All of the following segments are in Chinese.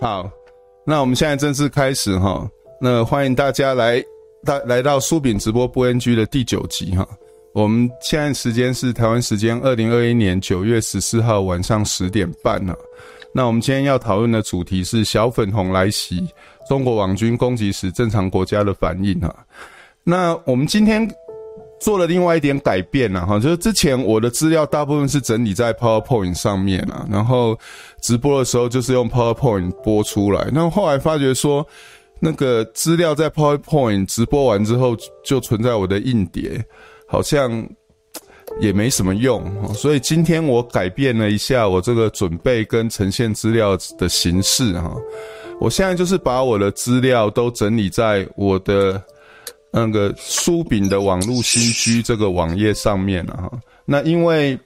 好，那我们现在正式开始哈。那欢迎大家来大来到苏炳直播不 NG 的第九集哈。我们现在时间是台湾时间二零二一年九月十四号晚上十点半了。那我们今天要讨论的主题是小粉红来袭，中国网军攻击时正常国家的反应哈。那我们今天。做了另外一点改变了哈，就是之前我的资料大部分是整理在 PowerPoint 上面啊，然后直播的时候就是用 PowerPoint 播出来。那后来发觉说，那个资料在 PowerPoint 直播完之后就存在我的硬碟，好像也没什么用。所以今天我改变了一下我这个准备跟呈现资料的形式哈。我现在就是把我的资料都整理在我的。那个书饼的网络新居这个网页上面了哈，那因为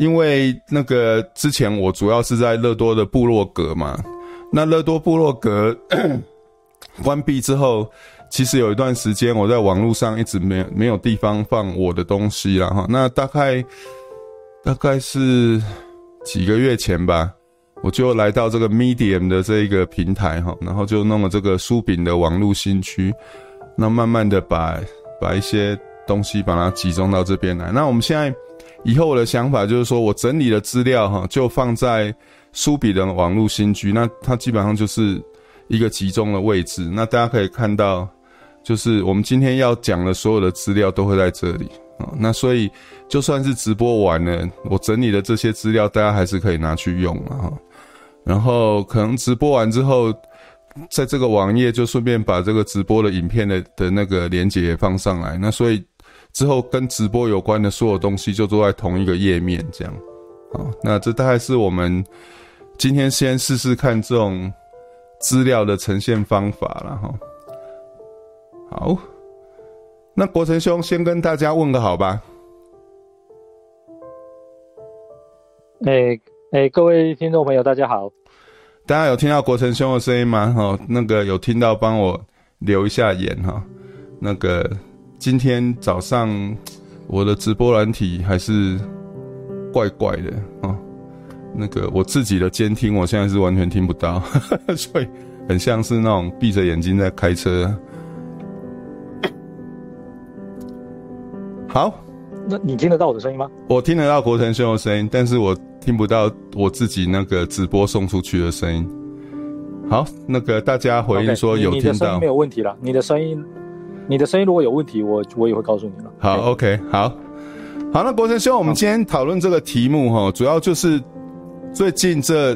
因为那个之前我主要是在乐多的部落格嘛，那乐多部落格 关闭之后，其实有一段时间我在网络上一直没没有地方放我的东西了哈，那大概大概是几个月前吧。我就来到这个 Medium 的这一个平台哈，然后就弄了这个书饼的网络新区，那慢慢的把把一些东西把它集中到这边来。那我们现在以后我的想法就是说，我整理的资料哈，就放在书饼的网络新区，那它基本上就是一个集中的位置。那大家可以看到，就是我们今天要讲的所有的资料都会在这里啊。那所以就算是直播完了，我整理的这些资料，大家还是可以拿去用嘛哈。然后可能直播完之后，在这个网页就顺便把这个直播的影片的的那个连接也放上来。那所以之后跟直播有关的所有东西就都在同一个页面，这样。好，那这大概是我们今天先试试看这种资料的呈现方法了哈。好，那国成兄先跟大家问个好吧。哎。哎、各位听众朋友，大家好！大家有听到国成兄的声音吗？哈，那个有听到，帮我留一下言哈。那个今天早上我的直播软体还是怪怪的啊。那个我自己的监听，我现在是完全听不到，所以很像是那种闭着眼睛在开车。好，那你听得到我的声音吗？我听得到国成兄的声音，但是我。听不到我自己那个直播送出去的声音。好，那个大家回应说有听到。Okay, 你，你的声音没有问题了。你的声音，你的声音如果有问题，我我也会告诉你了。好，OK，好，好。那国成兄，我们今天讨论这个题目哈，主要就是最近这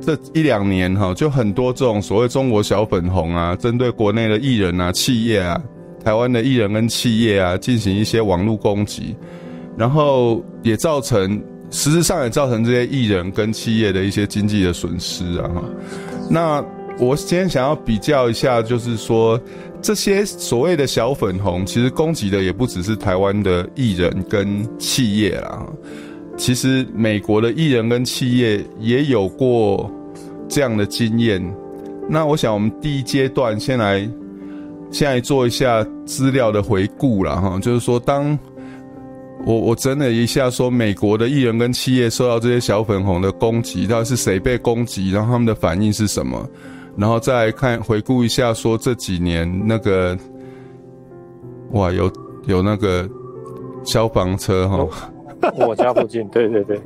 这一两年哈，就很多这种所谓中国小粉红啊，针对国内的艺人啊、企业啊、台湾的艺人跟企业啊，进行一些网络攻击，然后也造成。实质上也造成这些艺人跟企业的一些经济的损失啊。那我今天想要比较一下，就是说这些所谓的小粉红，其实攻击的也不只是台湾的艺人跟企业啦。其实美国的艺人跟企业也有过这样的经验。那我想我们第一阶段先来现在做一下资料的回顾啦哈，就是说当。我我整理一下，说美国的艺人跟企业受到这些小粉红的攻击，到底是谁被攻击，然后他们的反应是什么，然后再来看回顾一下，说这几年那个，哇，有有那个消防车哈。我家附近，对对对，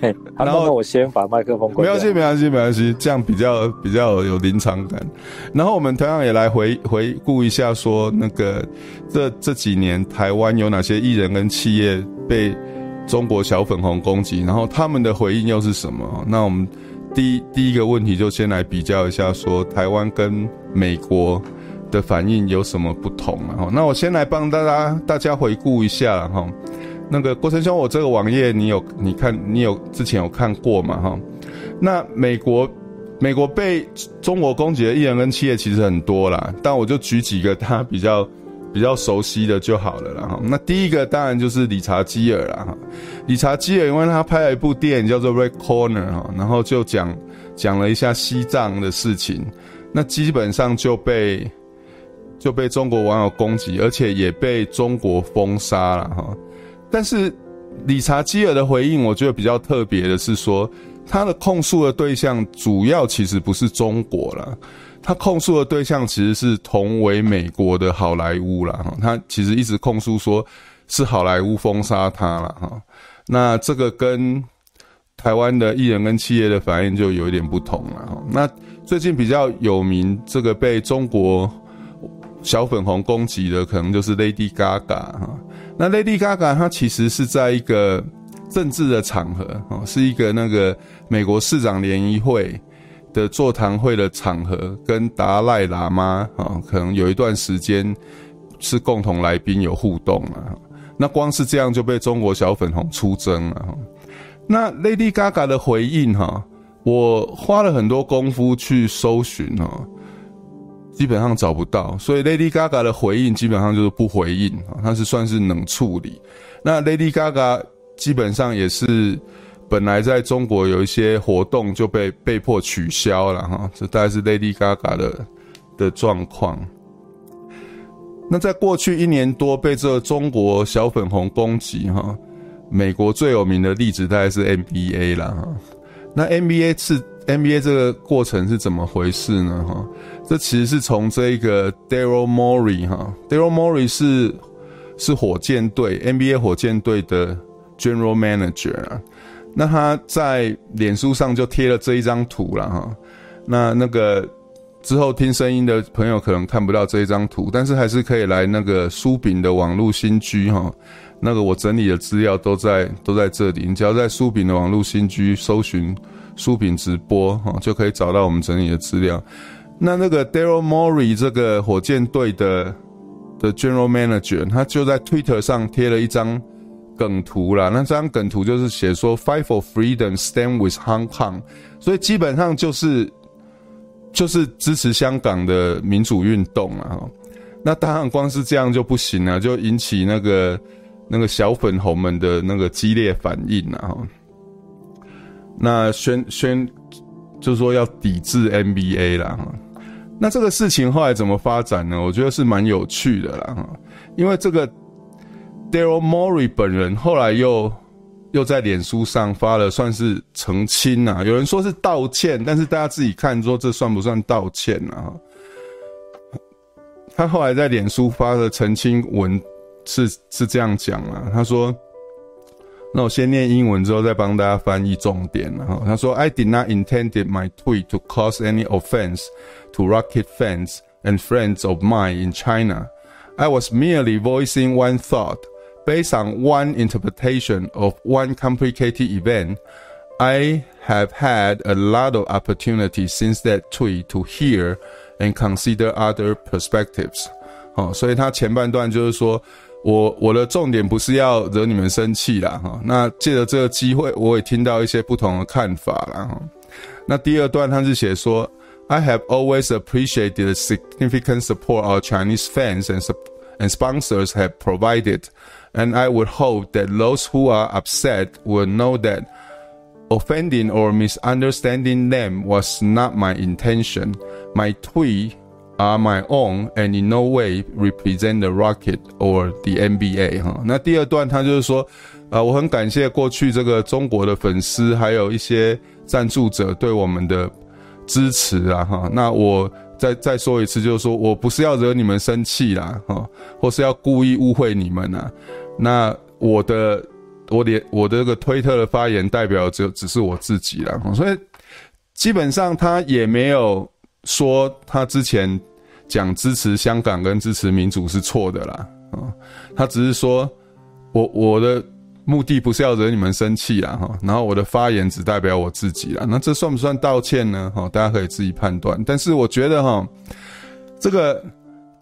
然后我先把麦克风关。没关系，没关系，没关系，这样比较比较有临场感。然后我们同样也来回回顾一下，说那个这这几年台湾有哪些艺人跟企业被中国小粉红攻击，然后他们的回应又是什么？那我们第一第一个问题就先来比较一下，说台湾跟美国的反应有什么不同？然后，那我先来帮大家大家回顾一下哈。那个郭成兄，我这个网页你有你看你有之前有看过嘛哈？那美国美国被中国攻击的艺人跟企业其实很多啦，但我就举几个他比较比较熟悉的就好了啦哈。那第一个当然就是理查基尔啦哈，理查基尔因为他拍了一部电影叫做《Red Corner》哈，然后就讲讲了一下西藏的事情，那基本上就被就被中国网友攻击，而且也被中国封杀了哈。但是理查基尔的回应，我觉得比较特别的是说，他的控诉的对象主要其实不是中国啦，他控诉的对象其实是同为美国的好莱坞啦。哈，他其实一直控诉说是好莱坞封杀他了哈。那这个跟台湾的艺人跟企业的反应就有一点不同了哈。那最近比较有名，这个被中国小粉红攻击的，可能就是 Lady Gaga 哈。那 Lady Gaga 她其实是在一个政治的场合哦，是一个那个美国市长联谊会的座谈会的场合，跟达赖喇嘛啊，可能有一段时间是共同来宾有互动啊。那光是这样就被中国小粉红出征了。那 Lady Gaga 的回应哈，我花了很多功夫去搜寻哈，基本上找不到，所以 Lady Gaga 的回应基本上就是不回应啊，它是算是冷处理。那 Lady Gaga。基本上也是，本来在中国有一些活动就被被迫取消了哈，这大概是 Lady Gaga 的的状况。那在过去一年多被这中国小粉红攻击哈，美国最有名的例子大概是 NBA 啦哈。那 NBA 是 NBA 这个过程是怎么回事呢哈？这其实是从这一个 Daryl Morey 哈，Daryl Morey 是是火箭队 NBA 火箭队的。General Manager 啊，那他在脸书上就贴了这一张图了哈。那那个之后听声音的朋友可能看不到这一张图，但是还是可以来那个苏饼的网络新居哈。那个我整理的资料都在都在这里，你只要在苏饼的网络新居搜寻苏饼直播哈，就可以找到我们整理的资料。那那个 Daryl Morey 这个火箭队的的 General Manager，他就在 Twitter 上贴了一张。梗图啦，那这张梗图就是写说 “Fight for freedom, stand with Hong Kong”，所以基本上就是就是支持香港的民主运动啊。那当然，光是这样就不行了，就引起那个那个小粉红们的那个激烈反应啊。那宣宣就是说要抵制 NBA 啦。那这个事情后来怎么发展呢？我觉得是蛮有趣的啦，因为这个。Daryl Morey 本人后来又又在脸书上发了，算是澄清啊。有人说是道歉，但是大家自己看说这算不算道歉啊？他后来在脸书发的澄清文是是这样讲啊，他说：“那我先念英文之后再帮大家翻译重点然后。”他说：“I did not intended my tweet to cause any offense to Rocket fans and friends of mine in China. I was merely voicing one thought.” Based on one interpretation of one complicated event, I have had a lot of opportunity since that tweet to hear and consider other perspectives。哦，所以他前半段就是说我我的重点不是要惹你们生气啦，哈。那借着这个机会，我也听到一些不同的看法啦。哈。那第二段他是写说 ，I have always appreciated the significant support our Chinese fans and and sponsors have provided. And I would hope that those who are upset will know that offending or misunderstanding them was not my intention. My tweets are my own and in no way represent the Rocket or the NBA 哈。那第二段他就是说，啊，我很感谢过去这个中国的粉丝还有一些赞助者对我们的 支持啊哈。那我。再再说一次，就是说我不是要惹你们生气啦，哈，或是要故意误会你们呐。那我的我的我的这个推特的发言代表只只是我自己啦，所以基本上他也没有说他之前讲支持香港跟支持民主是错的啦，啊，他只是说我我的。目的不是要惹你们生气啦，哈，然后我的发言只代表我自己啦，那这算不算道歉呢？哈，大家可以自己判断。但是我觉得哈，这个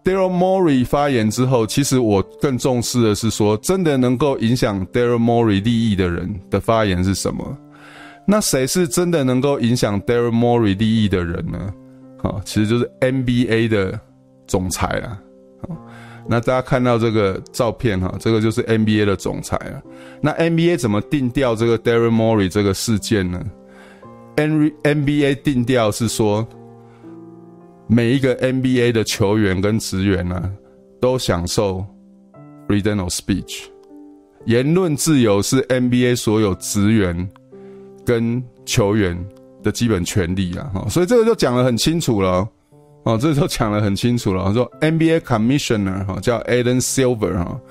Daryl Morey 发言之后，其实我更重视的是说，真的能够影响 Daryl Morey 利益的人的发言是什么？那谁是真的能够影响 Daryl Morey 利益的人呢？哈，其实就是 NBA 的总裁啊。那大家看到这个照片哈，这个就是 NBA 的总裁啊。那 NBA 怎么定调这个 Daryl Morey 这个事件呢？NBA 定调是说，每一个 NBA 的球员跟职员呢，都享受 freedom of speech，言论自由是 NBA 所有职员跟球员的基本权利啊，哈，所以这个就讲得很清楚了，哦这时候讲得很清楚了，说 NBA Commissioner 哈叫 Adam Silver 哈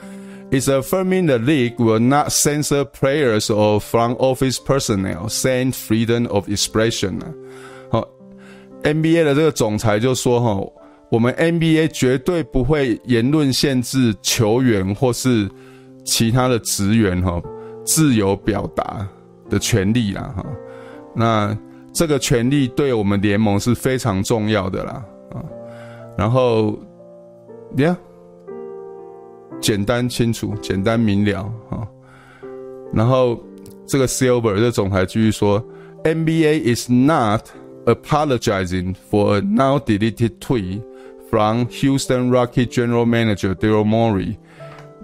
，is affirming the league will not censor players or front office personnel, saying freedom of expression，好，NBA 的这个总裁就说哈，我们 NBA 绝对不会言论限制球员或是其他的职员哈自由表达的权利啦，哈，那。这个权利对我们联盟是非常重要的啦，然后，呀，简单清楚，简单明了啊，然后这个 Silver 这总裁继续说，NBA is not apologizing for a now deleted tweet from Houston Rocket General Manager Daryl Morey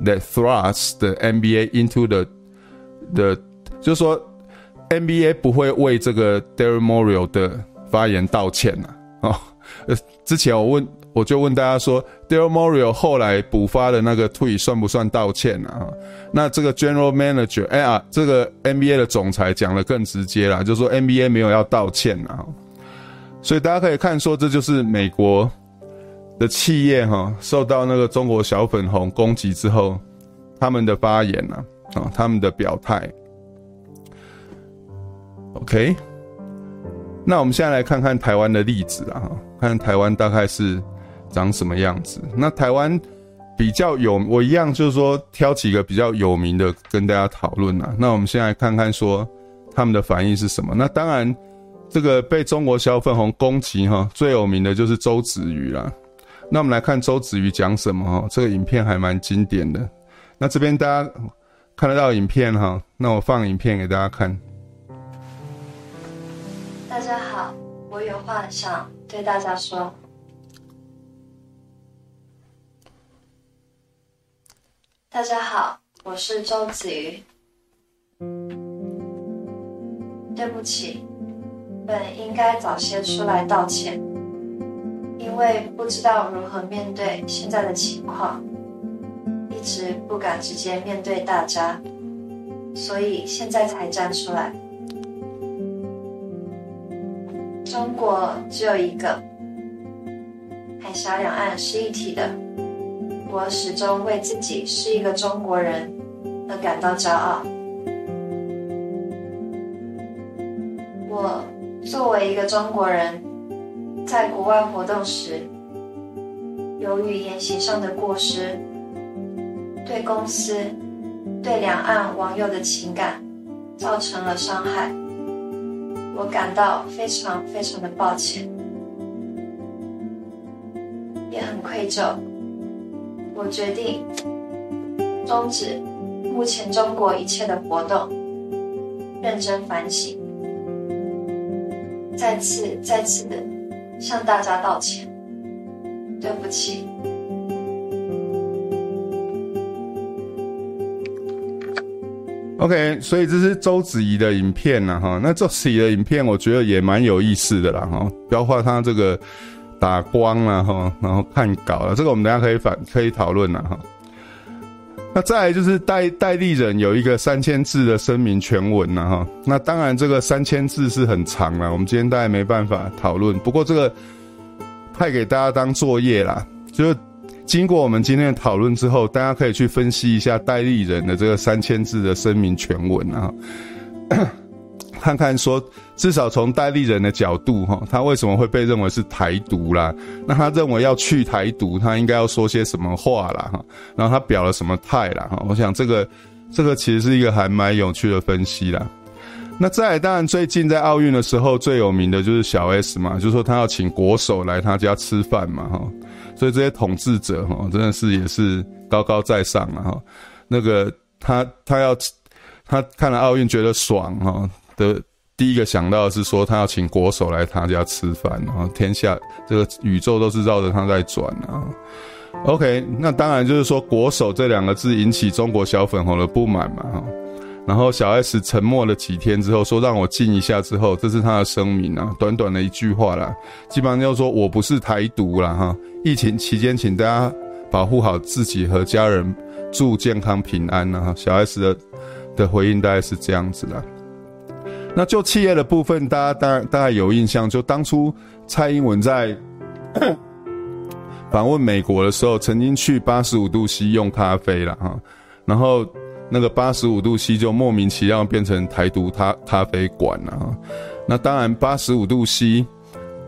that thrust the NBA into the the，就是说。NBA 不会为这个 Daryl Morey 的发言道歉呐、啊。哦，呃，之前我问，我就问大家说，Daryl Morey 后来补发的那个 tweet 算不算道歉啊？那这个 General Manager，哎呀，这个 NBA 的总裁讲得更直接啦，就说 NBA 没有要道歉啊。所以大家可以看说，这就是美国的企业哈，受到那个中国小粉红攻击之后，他们的发言呐，啊，他们的表态。OK，那我们现在来看看台湾的例子啊，看台湾大概是长什么样子。那台湾比较有，我一样就是说挑几个比较有名的跟大家讨论啊。那我们先来看看说他们的反应是什么。那当然，这个被中国小粉红攻击哈，最有名的就是周子瑜啦。那我们来看周子瑜讲什么哈，这个影片还蛮经典的。那这边大家看得到影片哈，那我放影片给大家看。大家好，我有话想对大家说。大家好，我是周子瑜。对不起，本应该早些出来道歉，因为不知道如何面对现在的情况，一直不敢直接面对大家，所以现在才站出来。中国只有一个，海峡两岸是一体的。我始终为自己是一个中国人而感到骄傲。我作为一个中国人，在国外活动时，由于言行上的过失，对公司、对两岸网友的情感造成了伤害。我感到非常非常的抱歉，也很愧疚。我决定终止目前中国一切的活动，认真反省，再次再次的向大家道歉，对不起。OK，所以这是周子怡的影片了，哈。那周子怡的影片，我觉得也蛮有意思的啦，哈。包括他这个打光啊，哈，然后看稿了，这个我们等下可以反可以讨论了，哈。那再来就是代代立人有一个三千字的声明全文了，哈。那当然这个三千字是很长了，我们今天大概没办法讨论。不过这个派给大家当作业啦，就是。经过我们今天的讨论之后，大家可以去分析一下代立人的这个三千字的声明全文啊，看看说至少从戴立人的角度哈，他为什么会被认为是台独啦？那他认为要去台独，他应该要说些什么话啦？哈？然后他表了什么态啦？哈？我想这个这个其实是一个还蛮有趣的分析啦。那再来，当然最近在奥运的时候最有名的就是小 S 嘛，就是说他要请国手来他家吃饭嘛，哈。所以这些统治者哈，真的是也是高高在上啊哈。那个他他要他看了奥运觉得爽哈的，第一个想到的是说他要请国手来他家吃饭，然后天下这个宇宙都是绕着他在转啊。OK，那当然就是说国手这两个字引起中国小粉红的不满嘛哈。然后小 S 沉默了几天之后，说让我静一下之后，这是他的声明啊，短短的一句话啦，基本上就说我不是台独啦哈。疫情期间，请大家保护好自己和家人，祝健康平安啊。小 S 的的回应大概是这样子啦。那就企业的部分，大家大大概有印象，就当初蔡英文在 访问美国的时候，曾经去八十五度 C 用咖啡了哈，然后那个八十五度 C 就莫名其妙变成台独咖咖啡馆了哈。那当然八十五度 C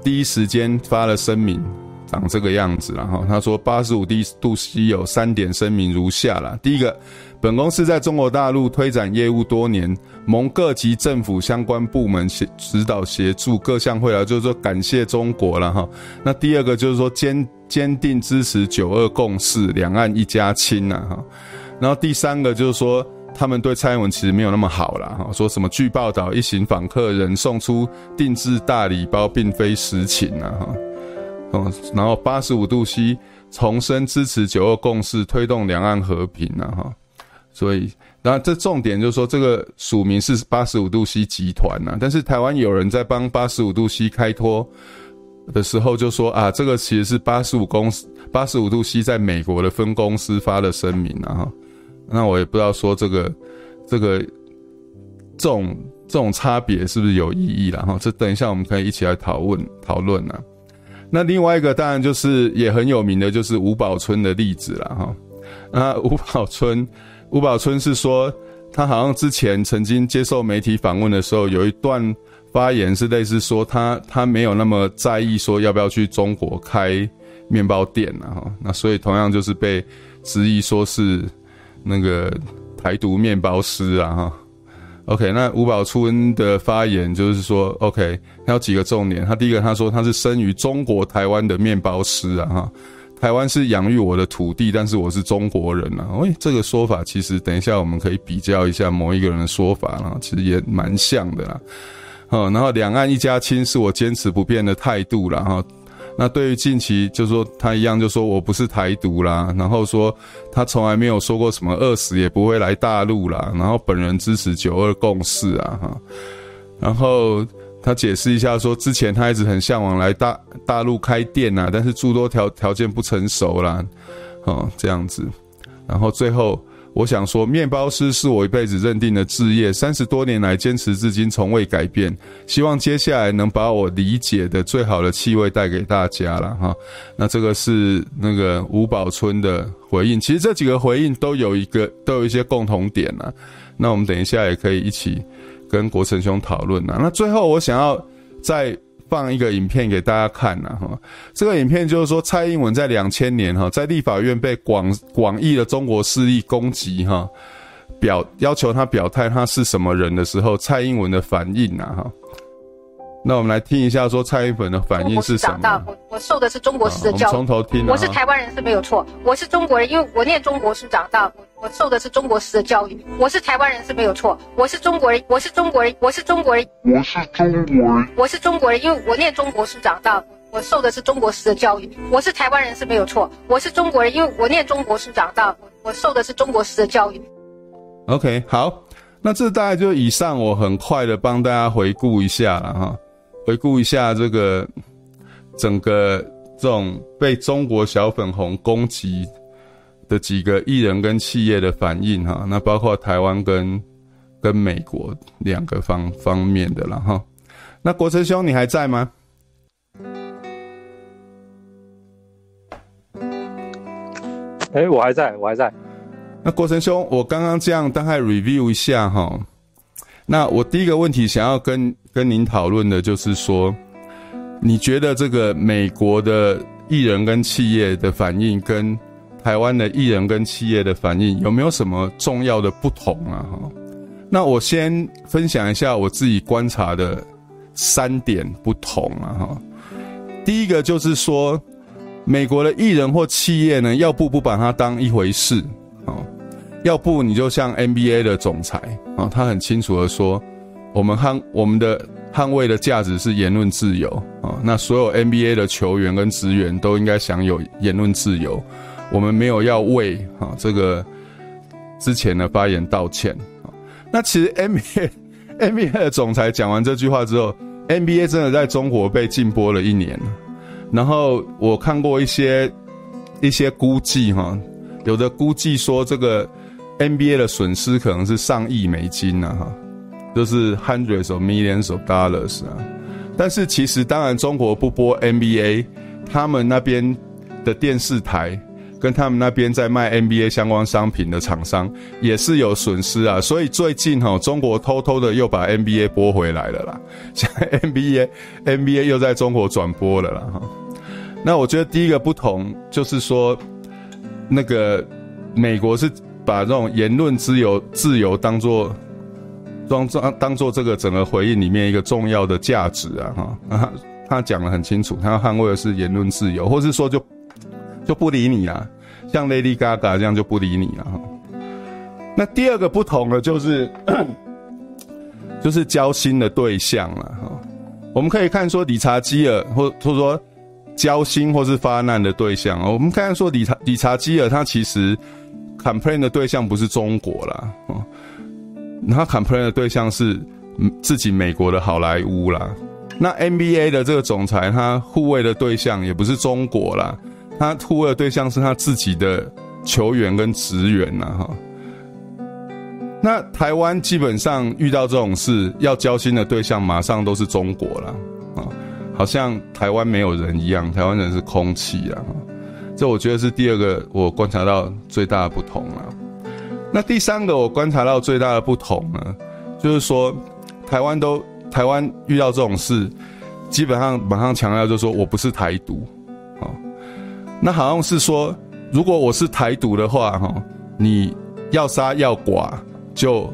第一时间发了声明。长这个样子，然后他说，八十五度 C 有三点声明如下啦。第一个，本公司在中国大陆推展业务多年，蒙各级政府相关部门协指导协助，各项会劳，就是说感谢中国了哈。那第二个就是说坚坚定支持九二共识，两岸一家亲呐哈。然后第三个就是说，他们对蔡英文其实没有那么好了哈，说什么据报道一行访客人送出定制大礼包，并非实情呐哈。嗯，然后八十五度 C 重申支持九二共识，推动两岸和平呐哈，所以，然后这重点就是说，这个署名是八十五度 C 集团呐，但是台湾有人在帮八十五度 C 开脱的时候就说啊，这个其实是八十五公司八十五度 C 在美国的分公司发的声明啊，那我也不知道说这个这个这种这种差别是不是有意义了哈，这等一下我们可以一起来讨论讨论啊。那另外一个当然就是也很有名的，就是吴宝春的例子了哈。那吴宝春，吴宝春是说他好像之前曾经接受媒体访问的时候，有一段发言是类似说他他没有那么在意说要不要去中国开面包店啊哈。那所以同样就是被质疑说是那个台独面包师啊哈。OK，那吴宝春的发言就是说，OK，他有几个重点。他第一个，他说他是生于中国台湾的面包师啊，哈，台湾是养育我的土地，但是我是中国人啊。喂，这个说法其实等一下我们可以比较一下某一个人的说法啊，其实也蛮像的啦。好，然后两岸一家亲是我坚持不变的态度了哈。那对于近期，就说他一样，就说我不是台独啦，然后说他从来没有说过什么饿死也不会来大陆啦，然后本人支持九二共识啊哈，然后他解释一下说，之前他一直很向往来大大陆开店呐，但是诸多条条件不成熟啦，哦这样子，然后最后。我想说，面包师是我一辈子认定的志业，三十多年来坚持至今，从未改变。希望接下来能把我理解的最好的气味带给大家了哈。那这个是那个吴宝春的回应，其实这几个回应都有一个都有一些共同点呐。那我们等一下也可以一起跟国成兄讨论呐。那最后我想要再。放一个影片给大家看呐，哈，这个影片就是说蔡英文在两千年哈，在立法院被广广义的中国势力攻击哈，表要求他表态他是什么人的时候，蔡英文的反应呐，哈。那我们来听一下，说蔡英文的反应是什么？长大，我我受的是中国式的教育。从头听。我是台湾人是没有错，我是中国人，因为我念中国书长大，我受的是中国式的教育。我是台湾人是没有错，我是中国人，我是中国人，我是中国人，我是中国人，我是中国人，因为我念中国书长大，我受的是中国式的教育。我是台湾人是没有错，我是中国人，因为我念中国书长大，我受的是中国式的教育。OK，好，那这大概就以上，我很快的帮大家回顾一下了哈。回顾一下这个整个这种被中国小粉红攻击的几个艺人跟企业的反应哈，那包括台湾跟跟美国两个方方面的了哈。那国成兄你还在吗？哎、欸，我还在，我还在。那国成兄，我刚刚这样大概 review 一下哈。那我第一个问题想要跟跟您讨论的就是说，你觉得这个美国的艺人跟企业的反应，跟台湾的艺人跟企业的反应有没有什么重要的不同啊？哈，那我先分享一下我自己观察的三点不同啊。哈，第一个就是说，美国的艺人或企业呢，要不不把它当一回事啊。要不你就像 NBA 的总裁啊，他很清楚的说，我们捍我们的捍卫的价值是言论自由啊。那所有 NBA 的球员跟职员都应该享有言论自由。我们没有要为啊这个之前的发言道歉啊。那其实 NBA NBA 的总裁讲完这句话之后，NBA 真的在中国被禁播了一年。然后我看过一些一些估计哈，有的估计说这个。NBA 的损失可能是上亿美金呢，哈，就是 hundreds of millions of dollars 啊。但是其实当然中国不播 NBA，他们那边的电视台。跟他们那边在卖 NBA 相关商品的厂商也是有损失啊，所以最近哈，中国偷偷的又把 NBA 播回来了啦，现在 NBA NBA 又在中国转播了啦哈。那我觉得第一个不同就是说，那个美国是把这种言论自由自由当做当当当做这个整个回应里面一个重要的价值啊哈，他讲的很清楚，他要捍卫的是言论自由，或是说就。就不理你啊，像 Lady Gaga 这样就不理你了。那第二个不同的就是，就是交心的对象了哈。我们可以看说理查基尔，或或说交心或是发难的对象。我们看说理查理查基尔，他其实 complain 的对象不是中国啦，哦，他 complain 的对象是自己美国的好莱坞啦。那 NBA 的这个总裁，他护卫的对象也不是中国啦。他突围的对象是他自己的球员跟职员呐，哈。那台湾基本上遇到这种事，要交心的对象马上都是中国了，啊，好像台湾没有人一样，台湾人是空气啊，这我觉得是第二个我观察到最大的不同了。那第三个我观察到最大的不同呢，就是说台湾都台湾遇到这种事，基本上马上强调就是说我不是台独。那好像是说，如果我是台独的话，哈，你要杀要剐就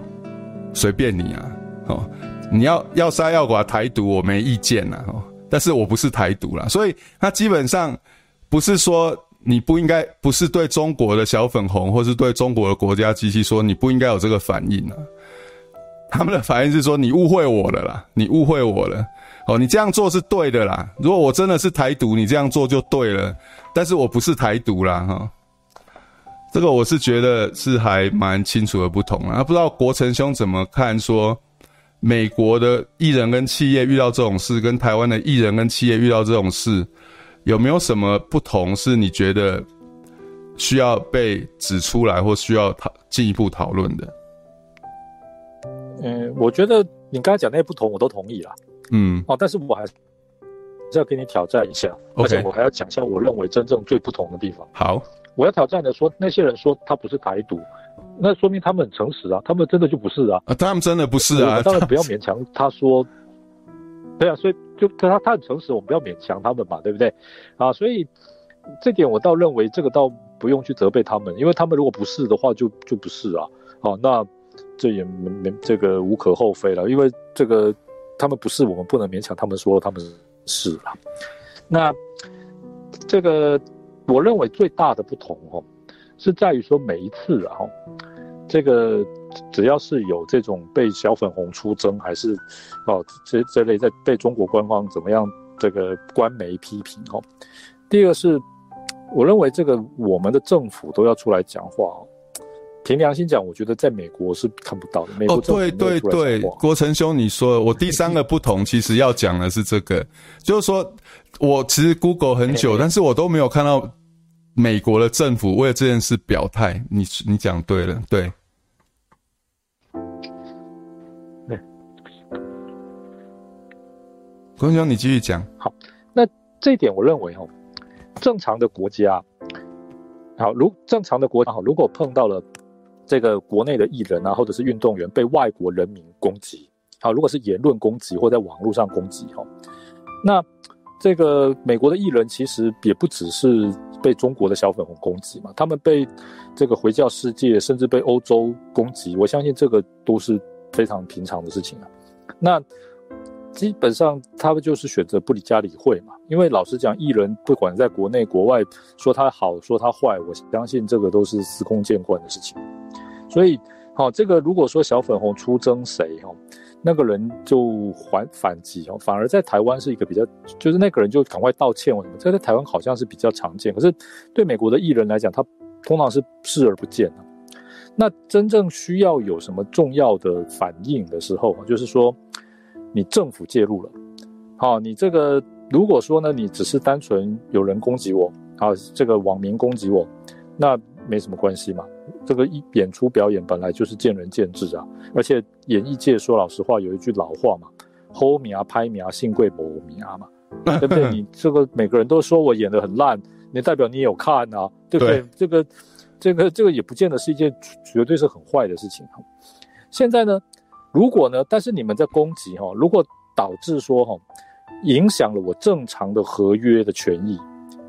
随便你啊，哦，你要要杀要剐台独我没意见呐，哦，但是我不是台独啦，所以他基本上不是说你不应该，不是对中国的小粉红或是对中国的国家机器说你不应该有这个反应啊，他们的反应是说你误会我了啦，你误会我了。哦，你这样做是对的啦。如果我真的是台独，你这样做就对了。但是我不是台独啦，哈。这个我是觉得是还蛮清楚的不同啊。不知道国成兄怎么看？说美国的艺人跟企业遇到这种事，跟台湾的艺人跟企业遇到这种事，有没有什么不同？是你觉得需要被指出来，或需要讨进一步讨论的？嗯，我觉得你刚才讲那些不同，我都同意啦。嗯，哦，但是我还是要给你挑战一下.而且我还要讲一下我认为真正最不同的地方。好，我要挑战的说，那些人说他不是台独，那说明他们很诚实啊，他们真的就不是啊，啊他们真的不是啊，当然 不要勉强他说，对啊，所以就他他很诚实，我们不要勉强他们嘛，对不对？啊，所以这点我倒认为这个倒不用去责备他们，因为他们如果不是的话就，就就不是啊，好、啊，那这也没没这个无可厚非了，因为这个。他们不是，我们不能勉强他们说他们是了。那这个我认为最大的不同哦，是在于说每一次啊，这个只要是有这种被小粉红出征，还是哦这这类在被中国官方怎么样这个官媒批评哦，第二个是我认为这个我们的政府都要出来讲话哦。凭良心讲，我觉得在美国是看不到的。美国哦，对对对，国成兄，你说我第三个不同，其实要讲的是这个，就是说我其实 Google 很久，但是我都没有看到美国的政府为了这件事表态。你你讲对了，对。对，国成兄，你继续讲。好，那这一点我认为哦，正常的国家，好，如正常的国家，好，如果碰到了。这个国内的艺人啊，或者是运动员被外国人民攻击，好，如果是言论攻击或在网络上攻击，哈，那这个美国的艺人其实也不只是被中国的小粉红攻击嘛，他们被这个回教世界，甚至被欧洲攻击，我相信这个都是非常平常的事情啊。那基本上他们就是选择不理家理会嘛，因为老实讲，艺人不管在国内国外说他好说他坏，我相信这个都是司空见惯的事情。所以，好，这个如果说小粉红出征谁哦，那个人就还反击哦，反而在台湾是一个比较，就是那个人就赶快道歉或什么，这在台湾好像是比较常见。可是对美国的艺人来讲，他通常是视而不见。那真正需要有什么重要的反应的时候，就是说你政府介入了，好，你这个如果说呢，你只是单纯有人攻击我，啊，这个网民攻击我，那没什么关系嘛。这个一演出表演本来就是见仁见智啊，而且演艺界说老实话有一句老话嘛，吼名拍米啊，幸贵某名嘛，对不对？你这个每个人都说我演得很烂，你代表你有看啊，对不对？对这个这个这个也不见得是一件绝对是很坏的事情哈。现在呢，如果呢，但是你们在攻击哈，如果导致说哈，影响了我正常的合约的权益，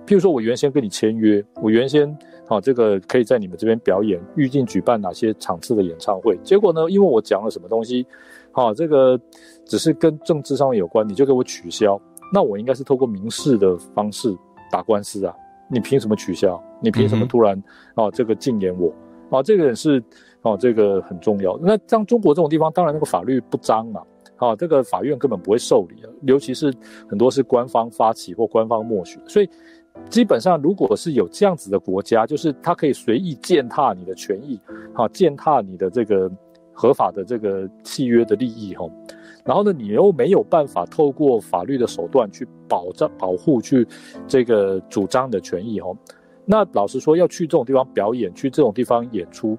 譬如说我原先跟你签约，我原先。好，这个可以在你们这边表演，预定举办哪些场次的演唱会？结果呢，因为我讲了什么东西，好，这个只是跟政治上面有关，你就给我取消，那我应该是透过民事的方式打官司啊！你凭什么取消？你凭什么突然啊、嗯、这个禁言我？啊，这个也是哦，这个很重要。那像中国这种地方，当然那个法律不彰嘛，啊，这个法院根本不会受理啊，尤其是很多是官方发起或官方默许，所以。基本上，如果是有这样子的国家，就是他可以随意践踏你的权益，哈，践踏你的这个合法的这个契约的利益，哈，然后呢，你又没有办法透过法律的手段去保障、保护、去这个主张的权益，哈，那老实说，要去这种地方表演，去这种地方演出，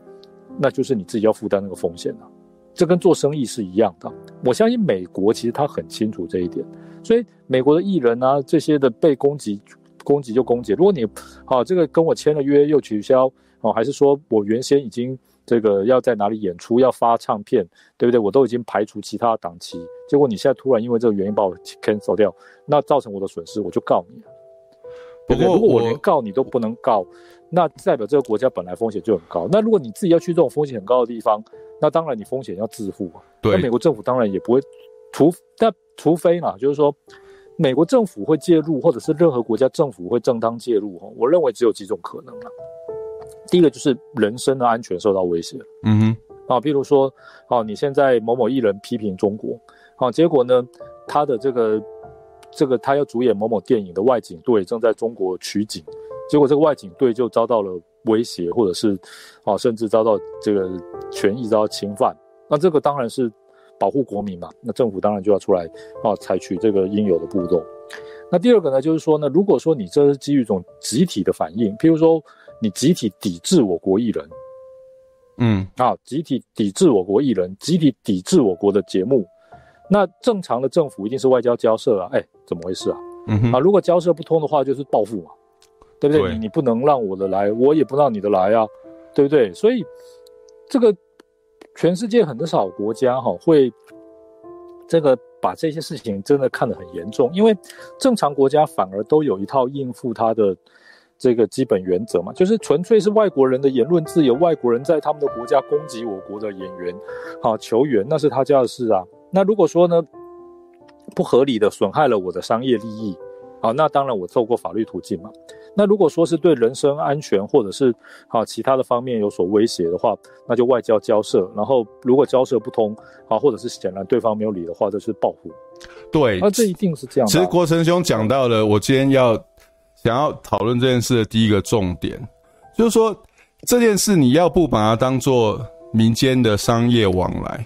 那就是你自己要负担那个风险了。这跟做生意是一样的。我相信美国其实他很清楚这一点，所以美国的艺人啊，这些的被攻击。攻击就攻击，如果你、啊、这个跟我签了约又取消哦、还是说我原先已经这个要在哪里演出要发唱片，对不对？我都已经排除其他档期，结果你现在突然因为这个原因把我 cancel 掉，那造成我的损失，我就告你如果我连告你都不能告，那代表这个国家本来风险就很高。那如果你自己要去这种风险很高的地方，那当然你风险要自负啊。对，那美国政府当然也不会，除但除非嘛，就是说。美国政府会介入，或者是任何国家政府会正当介入，哈，我认为只有几种可能了。第一个就是人身的安全受到威胁，嗯哼，啊，比如说，啊，你现在某某艺人批评中国，啊，结果呢，他的这个这个他要主演某某电影的外景队正在中国取景，结果这个外景队就遭到了威胁，或者是啊，甚至遭到这个权益遭到侵犯，那这个当然是。保护国民嘛，那政府当然就要出来啊，采取这个应有的步骤。那第二个呢，就是说呢，如果说你这是基于一种集体的反应，譬如说你集体抵制我国艺人，嗯，啊，集体抵制我国艺人，集体抵制我国的节目，那正常的政府一定是外交交涉啊，哎，怎么回事啊？嗯哼，啊，如果交涉不通的话，就是报复嘛，对不对？对，你你不能让我的来，我也不让你的来啊，对不对？所以这个。全世界很少国家哈会这个把这些事情真的看得很严重，因为正常国家反而都有一套应付他的这个基本原则嘛，就是纯粹是外国人的言论自由，外国人在他们的国家攻击我国的演员、好球员，那是他家的事啊。那如果说呢，不合理的损害了我的商业利益，好，那当然我透过法律途径嘛。那如果说是对人身安全或者是啊其他的方面有所威胁的话，那就外交交涉。然后如果交涉不通啊，或者是显然对方没有理的话，就是报复。对，那这一定是这样。其实国成兄讲到了，我今天要想要讨论这件事的第一个重点，就是说这件事你要不把它当做民间的商业往来，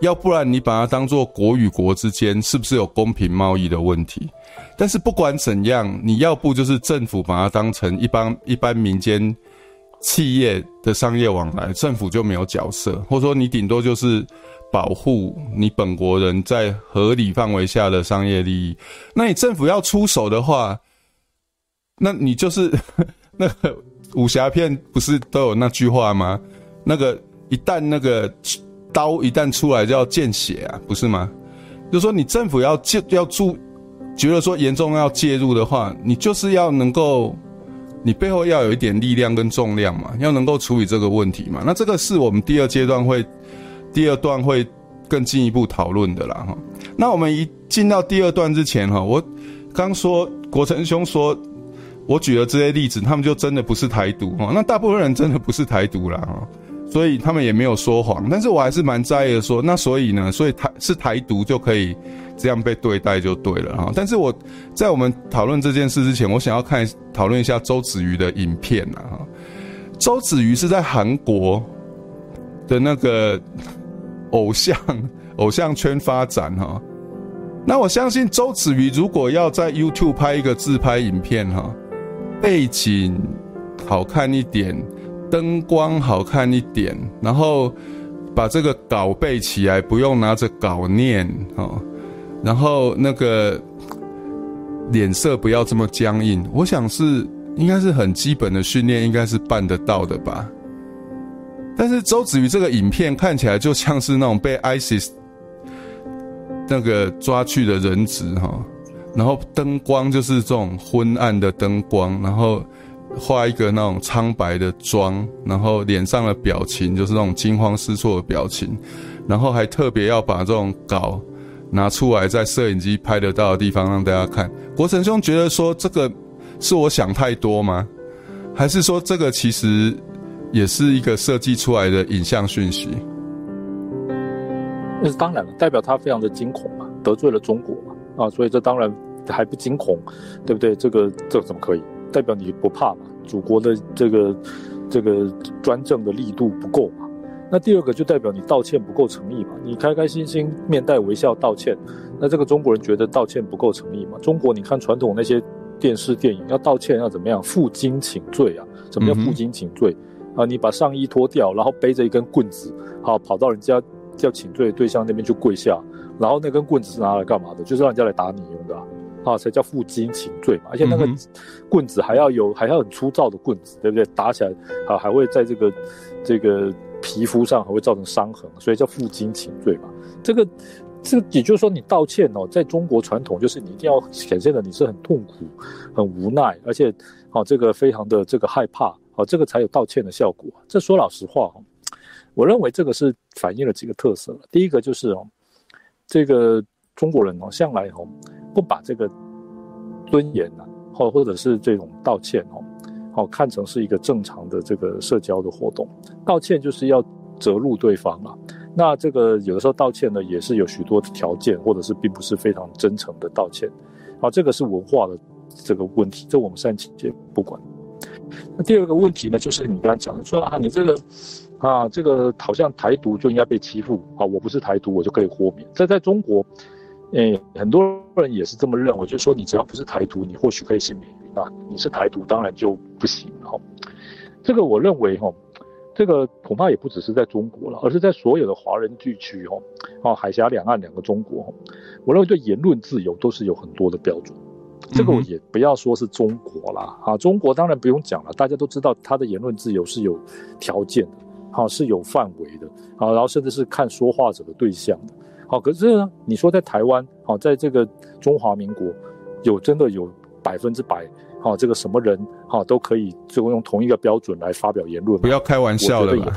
要不然你把它当做国与国之间是不是有公平贸易的问题？但是不管怎样，你要不就是政府把它当成一般一般民间企业的商业往来，政府就没有角色，或者说你顶多就是保护你本国人在合理范围下的商业利益。那你政府要出手的话，那你就是 那个武侠片不是都有那句话吗？那个一旦那个刀一旦出来就要见血啊，不是吗？就是说你政府要介要注。觉得说严重要介入的话，你就是要能够，你背后要有一点力量跟重量嘛，要能够处理这个问题嘛。那这个是我们第二阶段会，第二段会更进一步讨论的啦哈。那我们一进到第二段之前哈，我刚说国成兄说，我举了这些例子，他们就真的不是台独哦。那大部分人真的不是台独啦，所以他们也没有说谎。但是我还是蛮在意的说，那所以呢，所以台是台独就可以。这样被对待就对了哈，但是我在我们讨论这件事之前，我想要看讨论一下周子瑜的影片啊。周子瑜是在韩国的那个偶像偶像圈发展哈，那我相信周子瑜如果要在 YouTube 拍一个自拍影片哈，背景好看一点，灯光好看一点，然后把这个稿背起来，不用拿着稿念哦，然后那个脸色不要这么僵硬，我想是应该是很基本的训练，应该是办得到的吧。但是周子瑜这个影片看起来就像是那种被 ISIS 那个抓去的人质哈，然后灯光就是这种昏暗的灯光，然后。画一个那种苍白的妆，然后脸上的表情就是那种惊慌失措的表情，然后还特别要把这种稿拿出来，在摄影机拍得到的地方让大家看。国成兄觉得说这个是我想太多吗？还是说这个其实也是一个设计出来的影像讯息？那是当然了，代表他非常的惊恐嘛，得罪了中国嘛，啊，所以这当然还不惊恐，对不对？这个这怎么可以？代表你不怕嘛？祖国的这个这个专政的力度不够嘛？那第二个就代表你道歉不够诚意嘛？你开开心心面带微笑道歉，那这个中国人觉得道歉不够诚意嘛？中国你看传统那些电视电影要道歉要怎么样？负荆请罪啊？什么叫负荆请罪？啊，你把上衣脱掉，然后背着一根棍子，好跑到人家叫请罪对象那边去跪下，然后那根棍子是拿来干嘛的？就是让人家来打你用的啊。啊，才叫负荆请罪嘛！而且那个棍子还要有，还要很粗糙的棍子，对不对？打起来啊，还会在这个这个皮肤上还会造成伤痕，所以叫负荆请罪嘛。这个这个，也就是说，你道歉哦，在中国传统就是你一定要显现的你是很痛苦、很无奈，而且啊，这个非常的这个害怕啊，这个才有道歉的效果。这说老实话哦，我认为这个是反映了几个特色。第一个就是哦，这个中国人哦，向来哦。不把这个尊严呐，或或者是这种道歉哦，好看成是一个正常的这个社交的活动。道歉就是要责骂对方嘛。那这个有的时候道歉呢，也是有许多条件，或者是并不是非常真诚的道歉。好，这个是文化的这个问题，这我们暂且不管。那第二个问题呢，就是你刚才讲的说啊，你这个啊，这个好像台独就应该被欺负啊，我不是台独，我就可以豁免。这在中国。诶，很多人也是这么认为，就是说你只要不是台独，你或许可以幸免于难；你是台独，当然就不行。哈，这个我认为哈，这个恐怕也不只是在中国了，而是在所有的华人地区哈，哦，海峡两岸两个中国，我认为对言论自由都是有很多的标准。这个我也不要说是中国啦，啊，中国当然不用讲了，大家都知道他的言论自由是有条件的，好，是有范围的，好，然后甚至是看说话者的对象的。好，可是呢，你说在台湾，好，在这个中华民国，有真的有百分之百，好，这个什么人，好，都可以就用同一个标准来发表言论？不要开玩笑了吧？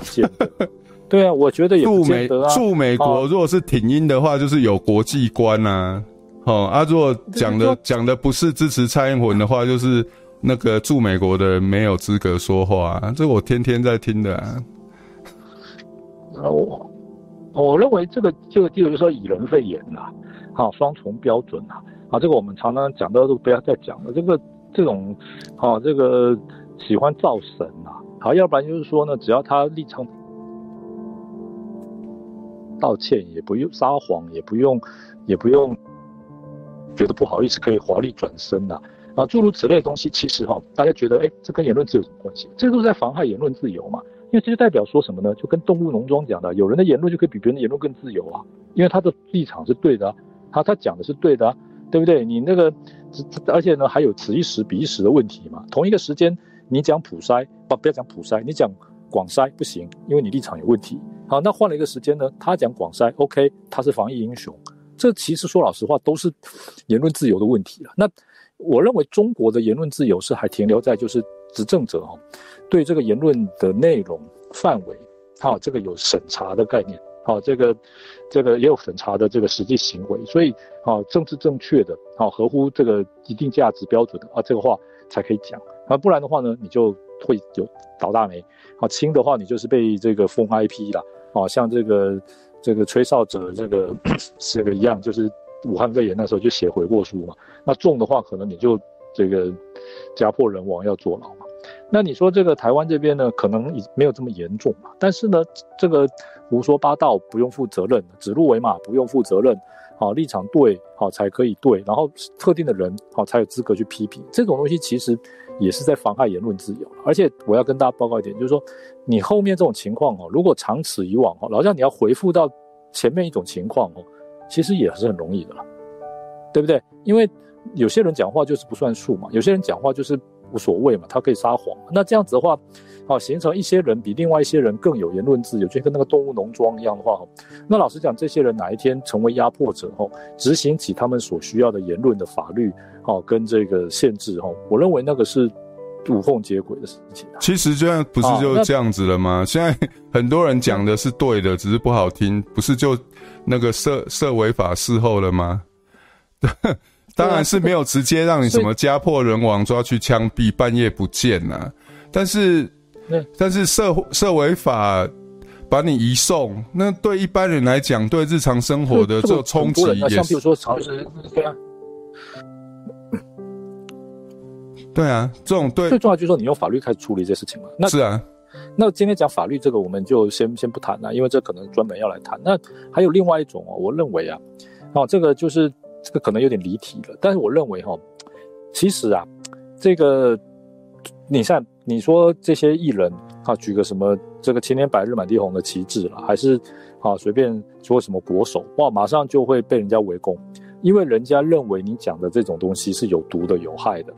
对啊，我觉得也不见得啊。驻美国如果是挺英的话，就是有国际观呐。哦啊，如果讲的讲的不是支持蔡英文的话，就是那个驻美国的人没有资格说话。这我天天在听的啊。我。我认为这个这个第二就是说以人废言呐，好，双重标准呐，啊，这个我们常常讲到都不要再讲了。这个这种，啊，这个喜欢造神呐，好，要不然就是说呢，只要他立场道歉，也不用撒谎，也不用也不用觉得不好意思，可以华丽转身呐，啊，诸如此类的东西，其实哈，大家觉得哎，这跟言论自由有什么关系？这都是在妨害言论自由嘛。因为这就代表说什么呢？就跟动物农庄讲的，有人的言论就可以比别人的言论更自由啊，因为他的立场是对的，他他讲的是对的啊，对不对？你那个，而且呢还有此一时彼一时的问题嘛。同一个时间，你讲普筛，不不要讲普筛，你讲广筛不行，因为你立场有问题。好，那换了一个时间呢，他讲广筛，OK，他是防疫英雄。这其实说老实话，都是言论自由的问题了。那我认为中国的言论自由是还停留在就是执政者哈。对这个言论的内容范围，好，这个有审查的概念，好，这个这个也有审查的这个实际行为，所以啊，政治正确的，好，合乎这个一定价值标准的啊，这个话才可以讲，啊，不然的话呢，你就会有倒大霉，好，轻的话你就是被这个封 IP 了，啊，像这个这个吹哨者这个这个一样，就是武汉肺炎那时候就写悔过书嘛，那重的话可能你就这个家破人亡要坐牢。那你说这个台湾这边呢，可能已没有这么严重嘛？但是呢，这个胡说八道不用负责任，指鹿为马不用负责任，好立场对，好才可以对，然后特定的人好才有资格去批评，这种东西其实也是在妨害言论自由。而且我要跟大家报告一点，就是说你后面这种情况哦，如果长此以往哦，老像你要回复到前面一种情况哦，其实也是很容易的了，对不对？因为有些人讲话就是不算数嘛，有些人讲话就是无所谓嘛，他可以撒谎。那这样子的话。好，形成一些人比另外一些人更有言论自由，就跟那个动物农庄一样的话，那老实讲，这些人哪一天成为压迫者，后，执行起他们所需要的言论的法律，好，跟这个限制，哦，我认为那个是无缝接轨的事情。其实这样不是就这样子了吗？现在很多人讲的是对的，只是不好听，不是就那个涉涉违法事后了吗？当然是没有直接让你什么家破人亡、抓去枪毙、半夜不见呐，但是。但是社社违法把你移送，那对一般人来讲，对日常生活的这个冲击也是。像比如说常识，对啊，对啊，这种对最重要就是说你用法律开始处理这些事情嘛。那是啊，那今天讲法律这个，我们就先先不谈了，因为这可能专门要来谈。那还有另外一种哦，我认为啊，哦，这个就是这个可能有点离题了，但是我认为哈，其实啊，这个。你像你说这些艺人啊，举个什么这个青天白日满地红的旗帜了，还是啊随便说什么国手哇，马上就会被人家围攻，因为人家认为你讲的这种东西是有毒的、有害的。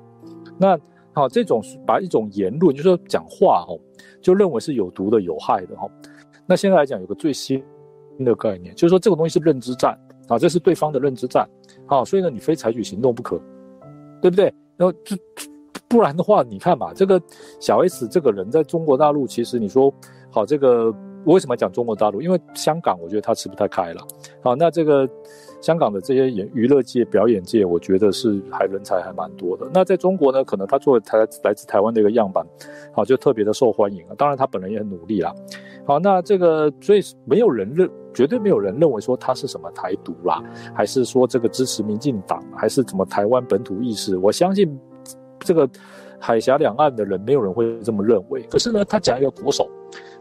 那好，这种把一种言论，就是说讲话哦，就认为是有毒的、有害的哈。那现在来讲有个最新的概念，就是说这个东西是认知战啊，这是对方的认知战啊，所以呢你非采取行动不可，对不对？然后这。不然的话，你看嘛，这个小 S 这个人在中国大陆，其实你说好，这个我为什么讲中国大陆？因为香港，我觉得他吃不太开了。好，那这个香港的这些演娱乐界、表演界，我觉得是还人才还蛮多的。那在中国呢，可能他作为台来自台湾的一个样板，好，就特别的受欢迎啊。当然，他本人也很努力啦。好，那这个所以没有人认，绝对没有人认为说他是什么台独啦，还是说这个支持民进党，还是什么台湾本土意识？我相信。这个海峡两岸的人，没有人会这么认为。可是呢，他讲一个国手，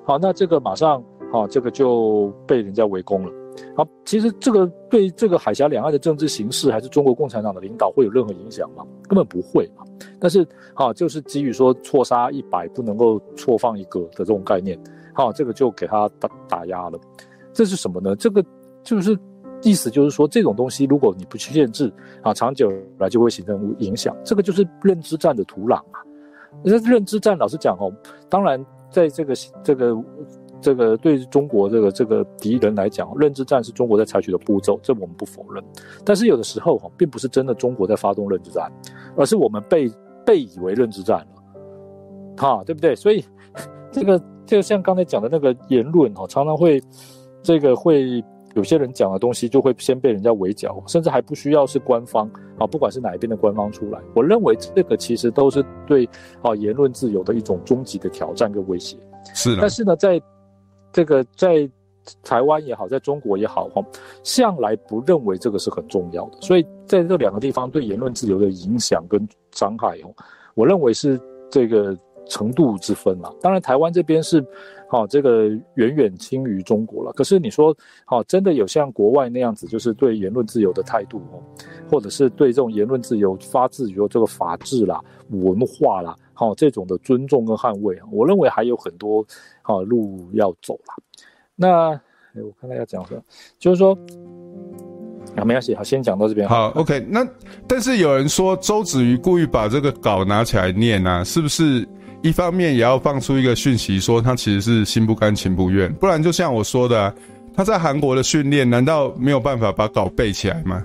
好，那这个马上，好，这个就被人家围攻了。好，其实这个对这个海峡两岸的政治形势，还是中国共产党的领导会有任何影响吗？根本不会嘛。但是，好，就是基于说错杀一百不能够错放一个的这种概念，好，这个就给他打打压了。这是什么呢？这个就是。意思就是说，这种东西如果你不去限制啊，长久来就会形成影响。这个就是认知战的土壤啊。那认知战，老实讲哦，当然在这个这个这个对中国这个这个敌人来讲，认知战是中国在采取的步骤，这我们不否认。但是有的时候哈，并不是真的中国在发动认知战，而是我们被被以为认知战了，哈，对不对？所以这个就像刚才讲的那个言论哈，常常会这个会。有些人讲的东西就会先被人家围剿，甚至还不需要是官方啊，不管是哪一边的官方出来，我认为这个其实都是对啊言论自由的一种终极的挑战跟威胁。是的。但是呢，在这个在台湾也好，在中国也好，哈，向来不认为这个是很重要的。所以在这两个地方对言论自由的影响跟伤害，哦，我认为是这个。程度之分啦，当然台湾这边是，好、哦、这个远远轻于中国了。可是你说，好、哦、真的有像国外那样子，就是对言论自由的态度哦，或者是对这种言论自由发自于这个法治啦、文化啦，好、哦、这种的尊重跟捍卫，我认为还有很多好、哦、路要走了。那哎，我看看要讲什么，就是说啊，没关系，好，先讲到这边。好，OK。那但是有人说周子瑜故意把这个稿拿起来念啊，是不是？一方面也要放出一个讯息，说他其实是心不甘情不愿，不然就像我说的啊，他在韩国的训练，难道没有办法把稿背起来吗？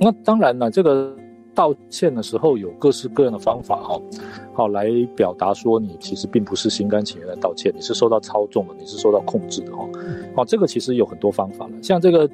那当然了，这个道歉的时候有各式各样的方法哈，好来表达说你其实并不是心甘情愿的道歉，你是受到操纵的，你是受到控制的哈。好，这个其实有很多方法了，像这个。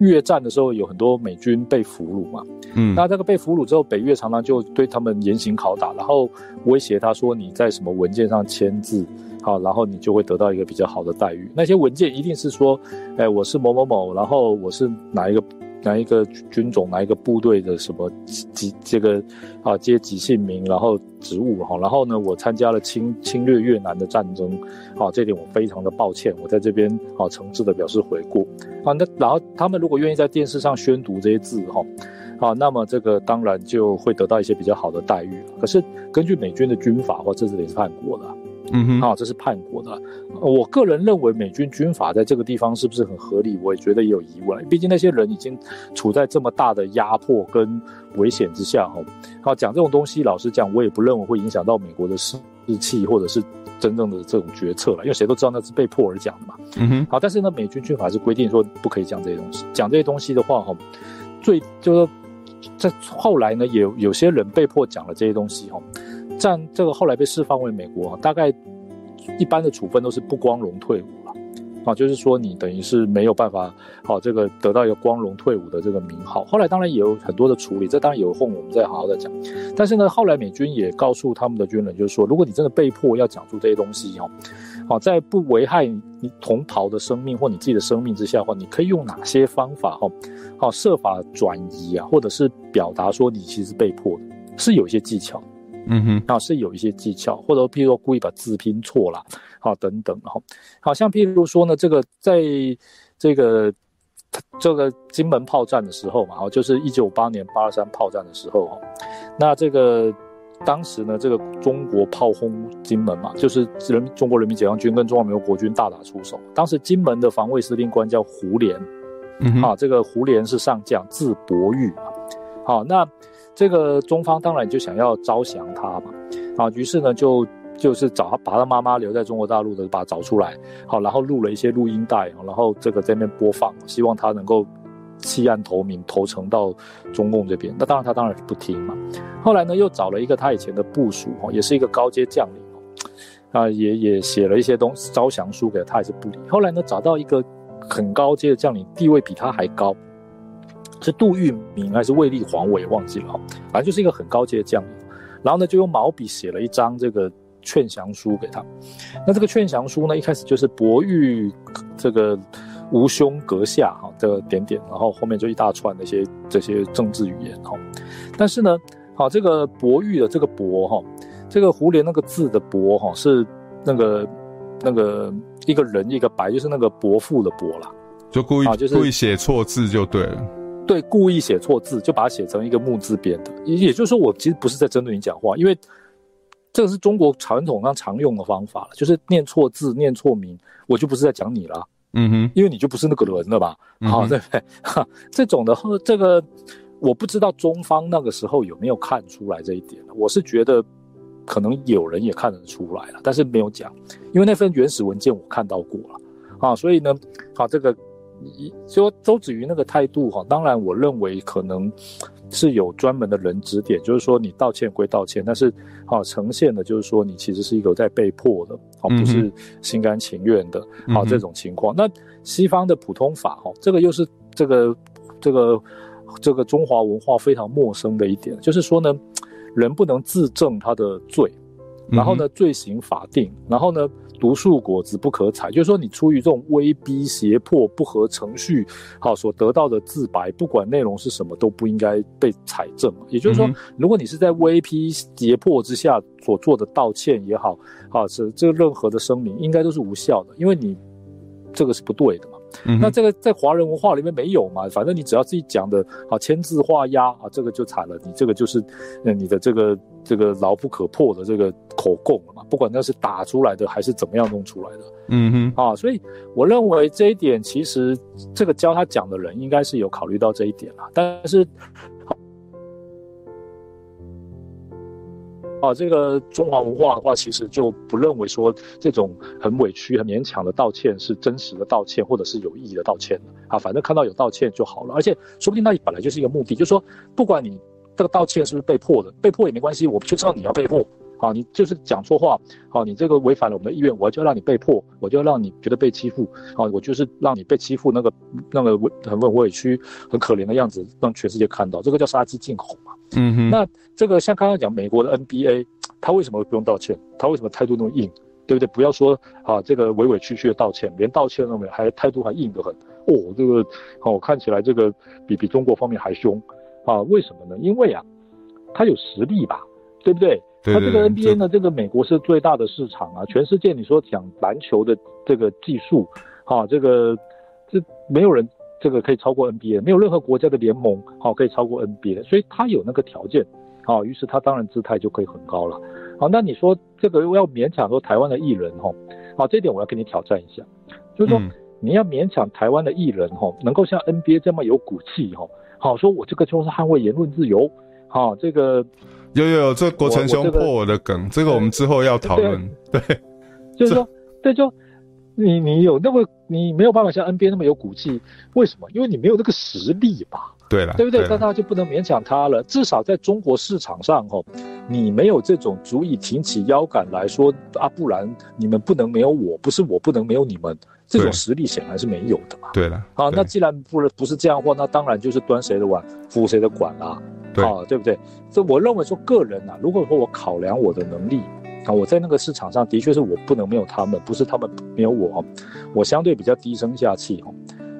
越战的时候有很多美军被俘虏嘛，嗯，那这个被俘虏之后，北越常常就对他们严刑拷打，然后威胁他说，你在什么文件上签字，好，然后你就会得到一个比较好的待遇。那些文件一定是说，哎，我是某某某，然后我是哪一个哪一个军种哪一个部队的什么几这个啊阶级姓名，然后职务哈，然后呢，我参加了侵侵略越南的战争，啊，这点我非常的抱歉，我在这边啊诚挚的表示悔过啊。那然后他们如果愿意在电视上宣读这些字哈，啊，那么这个当然就会得到一些比较好的待遇。可是根据美军的军法，或这是也是叛国的。嗯哼，啊，这是叛国的。我个人认为美军军法在这个地方是不是很合理？我也觉得也有疑问。毕竟那些人已经处在这么大的压迫跟危险之下，哈。好，讲这种东西，老实讲，我也不认为会影响到美国的士气或者是真正的这种决策了。因为谁都知道那是被迫而讲的嘛。嗯哼。好，但是呢，美军军法是规定说不可以讲这些东西。讲这些东西的话，哈，最就是在后来呢，有有些人被迫讲了这些东西，哈。战这个后来被释放为美国，大概一般的处分都是不光荣退伍了，啊，就是说你等于是没有办法，好这个得到一个光荣退伍的这个名号。后来当然也有很多的处理，这当然有空我们再好好的讲。但是呢，后来美军也告诉他们的军人，就是说，如果你真的被迫要讲出这些东西，哦，好在不危害你同袍的生命或你自己的生命之下的话，你可以用哪些方法，哈，好设法转移啊，或者是表达说你其实被迫的，是有一些技巧。嗯哼，啊，是有一些技巧，或者譬如说故意把字拼错了，好等等，然后，好像譬如说呢，这个在这个这个金门炮战的时候嘛，哦，就是一九五八年八二三炮战的时候，那这个当时呢，这个中国炮轰金门嘛，就是人中国人民解放军跟中华民国国军大打出手，当时金门的防卫司令官叫胡琏，嗯，啊，这个胡琏是上将，字伯玉，好，那。这个中方当然就想要招降他嘛，啊，于是呢就就是找他，把他妈妈留在中国大陆的，把他找出来，好，然后录了一些录音带，然后这个在那边播放，希望他能够弃暗投明，投诚到中共这边。那当然他当然是不听嘛。后来呢又找了一个他以前的部属，也是一个高阶将领，啊，也也写了一些东西招降书给他，他还是不理。后来呢找到一个很高阶的将领，地位比他还高。是杜聿明还是卫立煌，我也忘记了哈，反正就是一个很高阶的将领。然后呢，就用毛笔写了一张这个劝降书给他。那这个劝降书呢，一开始就是伯玉这个吾兄阁下哈，这个点点，然后后面就一大串那些这些政治语言哈。但是呢，好这个伯玉的这个伯哈，这个胡琏那个字的伯哈是那个那个一个人一个白，就是那个伯父的伯啦，就故意啊就是故意写错字就对了。对，故意写错字，就把它写成一个木字边的。也也就是说，我其实不是在针对你讲话，因为这个是中国传统上常用的方法了，就是念错字、念错名，我就不是在讲你了。嗯哼，因为你就不是那个人了吧？嗯、好，对不对？哈，这种的，这个我不知道中方那个时候有没有看出来这一点。我是觉得可能有人也看得出来了，但是没有讲，因为那份原始文件我看到过了。啊，所以呢，好这个。你说周子瑜那个态度哈，当然我认为可能是有专门的人指点，就是说你道歉归道歉，但是好呈现的就是说你其实是一个在被迫的，好不是心甘情愿的，好这种情况。那西方的普通法哈，这个又是这个这个这个中华文化非常陌生的一点，就是说呢，人不能自证他的罪，然后呢罪行法定，然后呢。毒树果子不可采，就是说你出于这种威逼胁迫、不合程序，好所得到的自白，不管内容是什么，都不应该被采证。也就是说，如果你是在威逼胁迫之下所做的道歉也好，啊，是这个任何的声明，应该都是无效的，因为你这个是不对的嘛。嗯、那这个在华人文化里面没有嘛？反正你只要自己讲的啊，签字画押啊，这个就惨了。你这个就是，那，你的这个这个牢不可破的这个口供了嘛？不管那是打出来的还是怎么样弄出来的，嗯哼，啊，所以我认为这一点其实这个教他讲的人应该是有考虑到这一点了，但是。啊，这个中华文化的话，其实就不认为说这种很委屈、很勉强的道歉是真实的道歉，或者是有意义的道歉啊，反正看到有道歉就好了，而且说不定那本来就是一个目的，就是说，不管你这个道歉是不是被迫的，被迫也没关系，我就知道你要被迫。啊，你就是讲错话，啊，你这个违反了我们的意愿，我就让你被迫，我就让你觉得被欺负，啊，我就是让你被欺负那个那个委很很委屈、很可怜的样子，让全世界看到，这个叫杀鸡儆猴嘛。嗯哼。那这个像刚刚讲美国的 NBA，他为什么不用道歉？他为什么态度那么硬？对不对？不要说啊，这个委委屈屈的道歉，连道歉都没有，还态度还硬得很。哦，这个哦看起来这个比比中国方面还凶啊？为什么呢？因为啊，他有实力吧，对不对？他这个 NBA 呢，这个美国是最大的市场啊，全世界你说讲篮球的这个技术，啊，这个这没有人这个可以超过 NBA，没有任何国家的联盟好可以超过 NBA，所以他有那个条件。好，于是他当然姿态就可以很高了。好，那你说这个要勉强说台湾的艺人哈，好，这点我要跟你挑战一下，就是说你要勉强台湾的艺人哈，能够像 NBA 这么有骨气哈，好，说我这个就是捍卫言论自由，好，这个有有有，这国成兄破我的梗，这个我们之后要讨论，对，就是说，对，就你你有那么你没有办法像 NBA 那么有骨气，为什么？因为你没有那个实力吧。对了，对不对？那他就不能勉强他了。至少在中国市场上，哦，你没有这种足以挺起腰杆来说啊，不然你们不能没有我，不是我不能没有你们，这种实力显然是没有的嘛。对了，啊，那既然不不是这样的话，那当然就是端谁的碗，扶谁的管啦，对啊，对不对？这我认为说个人啊，如果说我考量我的能力啊，我在那个市场上的确是我不能没有他们，不是他们没有我，我相对比较低声下气哦。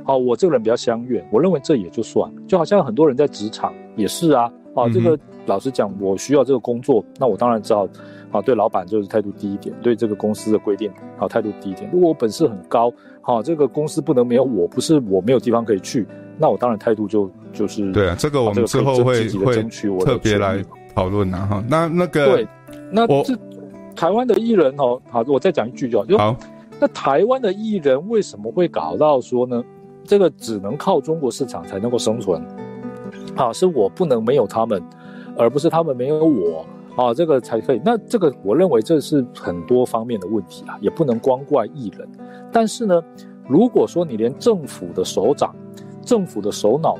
好，我这个人比较相怨，我认为这也就算了，就好像很多人在职场也是啊，啊，这个老实讲，我需要这个工作，那我当然知道，啊，对老板就是态度低一点，对这个公司的规定，啊，态度低一点。如果我本事很高，好，这个公司不能没有我，不是我没有地方可以去，那我当然态度就就是对啊，这个我们之后会会特别来讨论啊哈。那那个对，那这台湾的艺人哦，好，我再讲一句就好，就好。那台湾的艺人为什么会搞到说呢？这个只能靠中国市场才能够生存，啊，是我不能没有他们，而不是他们没有我，啊，这个才可以。那这个我认为这是很多方面的问题啊，也不能光怪艺人。但是呢，如果说你连政府的首长、政府的首脑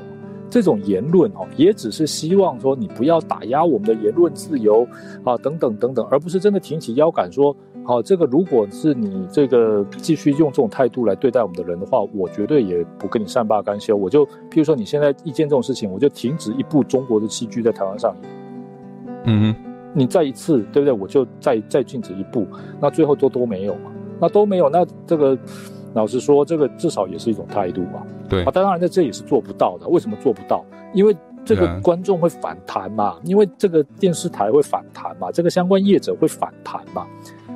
这种言论哦，也只是希望说你不要打压我们的言论自由啊，等等等等，而不是真的挺起腰杆说。好，这个如果是你这个继续用这种态度来对待我们的人的话，我绝对也不跟你善罢甘休。我就，譬如说你现在一见这种事情，我就停止一部中国的戏剧在台湾上演。嗯哼，你再一次，对不对？我就再再禁止一部，那最后都都没有嘛？那都没有，那这个老实说，这个至少也是一种态度吧？对啊，当然在这也是做不到的。为什么做不到？因为这个观众会反弹嘛，因为这个电视台会反弹嘛，这个相关业者会反弹嘛。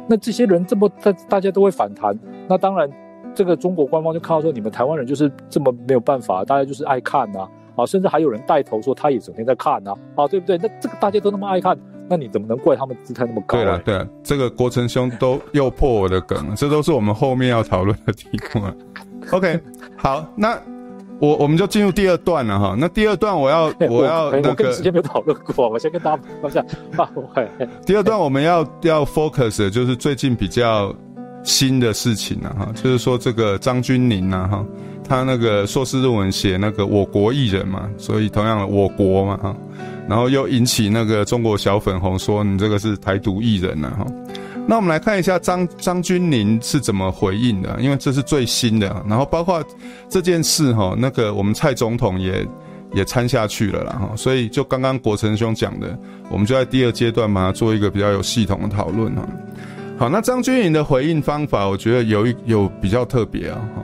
那这些人这么大，大家都会反弹。那当然，这个中国官方就看到说，你们台湾人就是这么没有办法，大家就是爱看呐，啊，甚至还有人带头说他也整天在看呐，啊，对不对？那这个大家都那么爱看，那你怎么能怪他们姿态那么高？对了，对了，这个国成兄都又破我的梗了，这都是我们后面要讨论的题目。OK，好，那。我我们就进入第二段了哈，那第二段我要 我要那个，我跟之前没有讨论过，我先跟大家说一下。第二段我们要要 focus 的就是最近比较新的事情了哈，就是说这个张钧甯呐哈，他那个硕士论文写那个我国艺人嘛，所以同样的我国嘛哈，然后又引起那个中国小粉红说你这个是台独艺人呐哈。那我们来看一下张张钧甯是怎么回应的，因为这是最新的。然后包括这件事哈，那个我们蔡总统也也掺下去了啦哈。所以就刚刚国成兄讲的，我们就在第二阶段把它做一个比较有系统的讨论哈。好，那张钧甯的回应方法，我觉得有一有比较特别啊哈。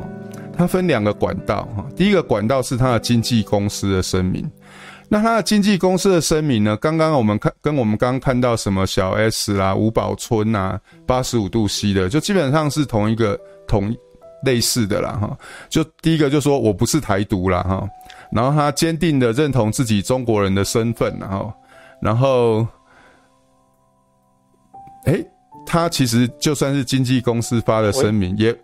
它分两个管道哈，第一个管道是它的经纪公司的声明。那它的经纪公司的声明呢？刚刚我们看跟我们刚刚看到什么小 S 啦、吴宝春呐、八十五度 C 的，就基本上是同一个同类似的啦哈。就第一个就说我不是台独啦哈，然后他坚定的认同自己中国人的身份，然后然后，哎，他其实就算是经纪公司发的声明也。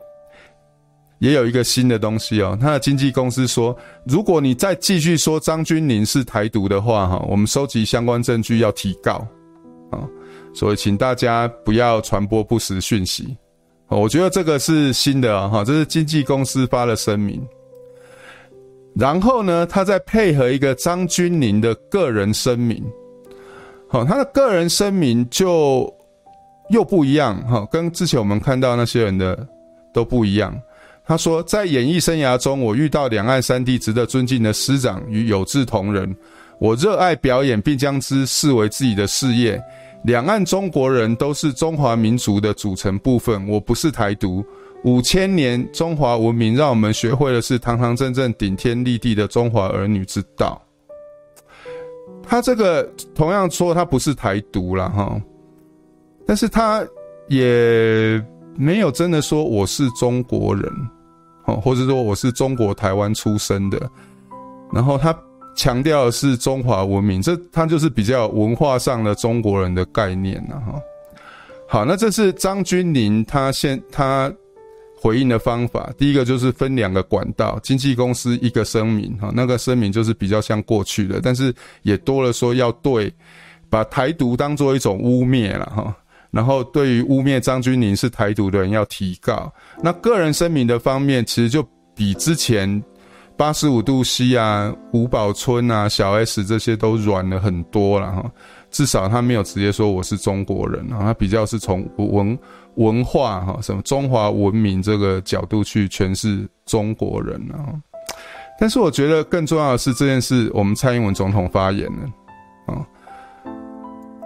也有一个新的东西哦，他的经纪公司说，如果你再继续说张钧甯是台独的话，哈，我们收集相关证据要提告，啊，所以请大家不要传播不实讯息，我觉得这个是新的，哈，这是经纪公司发的声明，然后呢，他再配合一个张钧甯的个人声明，好，他的个人声明就又不一样，哈，跟之前我们看到那些人的都不一样。他说，在演艺生涯中，我遇到两岸三地值得尊敬的师长与有志同仁。我热爱表演，并将之视为自己的事业。两岸中国人都是中华民族的组成部分。我不是台独，五千年中华文明让我们学会的是堂堂正正、顶天立地的中华儿女之道。他这个同样说他不是台独啦哈，但是他也没有真的说我是中国人，哦，或者说我是中国台湾出生的，然后他。强调的是中华文明，这他就是比较文化上的中国人的概念了哈。好，那这是张君宁他现他回应的方法，第一个就是分两个管道，经纪公司一个声明哈，那个声明就是比较像过去的，但是也多了说要对把台独当做一种污蔑了哈，然后对于污蔑张君宁是台独的人要提告。那个人声明的方面，其实就比之前。八十五度 C 啊，吴宝春啊，小 S 这些都软了很多了哈。至少他没有直接说我是中国人啊，他比较是从文文化哈，什么中华文明这个角度去诠释中国人啊。但是我觉得更重要的是这件事，我们蔡英文总统发言了啊。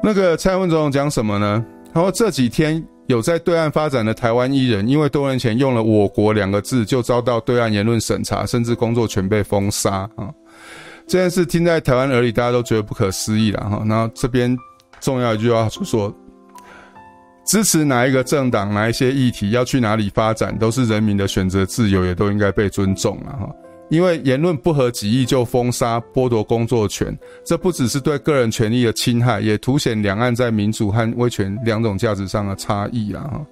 那个蔡英文总统讲什么呢？然后这几天。有在对岸发展的台湾艺人，因为多年前用了“我国”两个字，就遭到对岸言论审查，甚至工作全被封杀啊！这件事听在台湾耳里，大家都觉得不可思议了哈。然后这边重要一句话就说：支持哪一个政党、哪一些议题要去哪里发展，都是人民的选择自由，也都应该被尊重了哈。因为言论不合己意就封杀、剥夺工作权，这不只是对个人权利的侵害，也凸显两岸在民主和威权两种价值上的差异啊！哈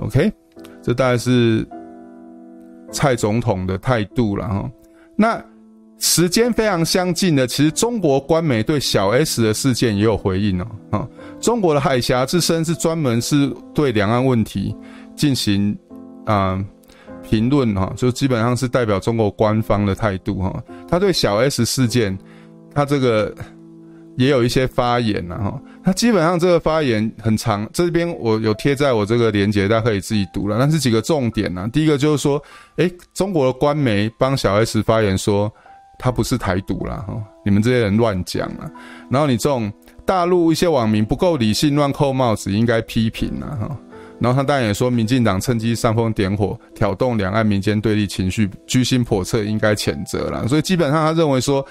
，OK，这大概是蔡总统的态度了哈。那时间非常相近的，其实中国官媒对小 S 的事件也有回应哦。啊，中国的海峡之声是专门是对两岸问题进行啊。评论哈，就基本上是代表中国官方的态度哈。他对小 S 事件，他这个也有一些发言了哈。他基本上这个发言很长，这边我有贴在我这个连接，大家可以自己读了。但是几个重点呢，第一个就是说，诶，中国的官媒帮小 S 发言说他不是台独了哈，你们这些人乱讲了。然后你这种大陆一些网民不够理性，乱扣帽子，应该批评了哈。然后他当然也说，民进党趁机煽风点火，挑动两岸民间对立情绪，居心叵测，应该谴责了。所以基本上他认为说，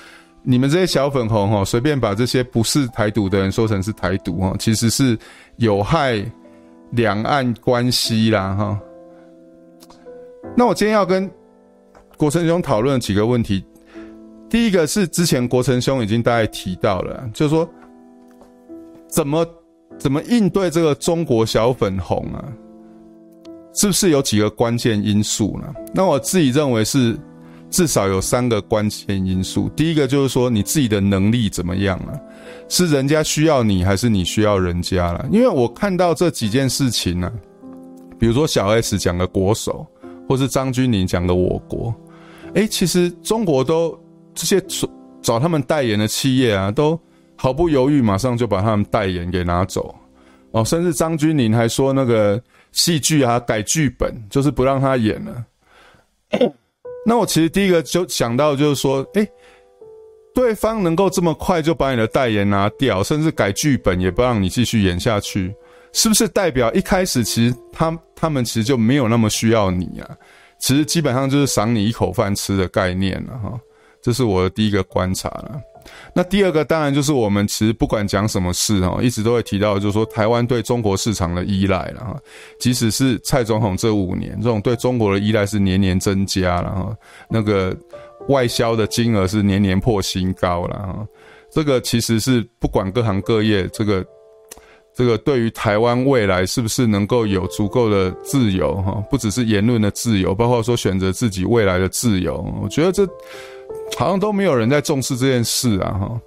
你们这些小粉红哈，随便把这些不是台独的人说成是台独哈，其实是有害两岸关系啦哈。那我今天要跟国成兄讨论几个问题，第一个是之前国成兄已经大概提到了，就是说怎么。怎么应对这个中国小粉红啊？是不是有几个关键因素呢？那我自己认为是至少有三个关键因素。第一个就是说你自己的能力怎么样了？是人家需要你，还是你需要人家了？因为我看到这几件事情呢，比如说小 S 讲的国手，或是张钧甯讲的我国，诶，其实中国都这些找他们代言的企业啊，都。毫不犹豫，马上就把他们代言给拿走，哦，甚至张钧甯还说那个戏剧啊改剧本，就是不让他演了。那我其实第一个就想到就是说，诶，对方能够这么快就把你的代言拿掉，甚至改剧本也不让你继续演下去，是不是代表一开始其实他他们其实就没有那么需要你啊？其实基本上就是赏你一口饭吃的概念了哈，这是我的第一个观察了。那第二个当然就是我们其实不管讲什么事哈，一直都会提到，就是说台湾对中国市场的依赖了哈。即使是蔡总统这五年，这种对中国的依赖是年年增加了哈。那个外销的金额是年年破新高了哈。这个其实是不管各行各业，这个这个对于台湾未来是不是能够有足够的自由哈，不只是言论的自由，包括说选择自己未来的自由，我觉得这。好像都没有人在重视这件事啊，哈。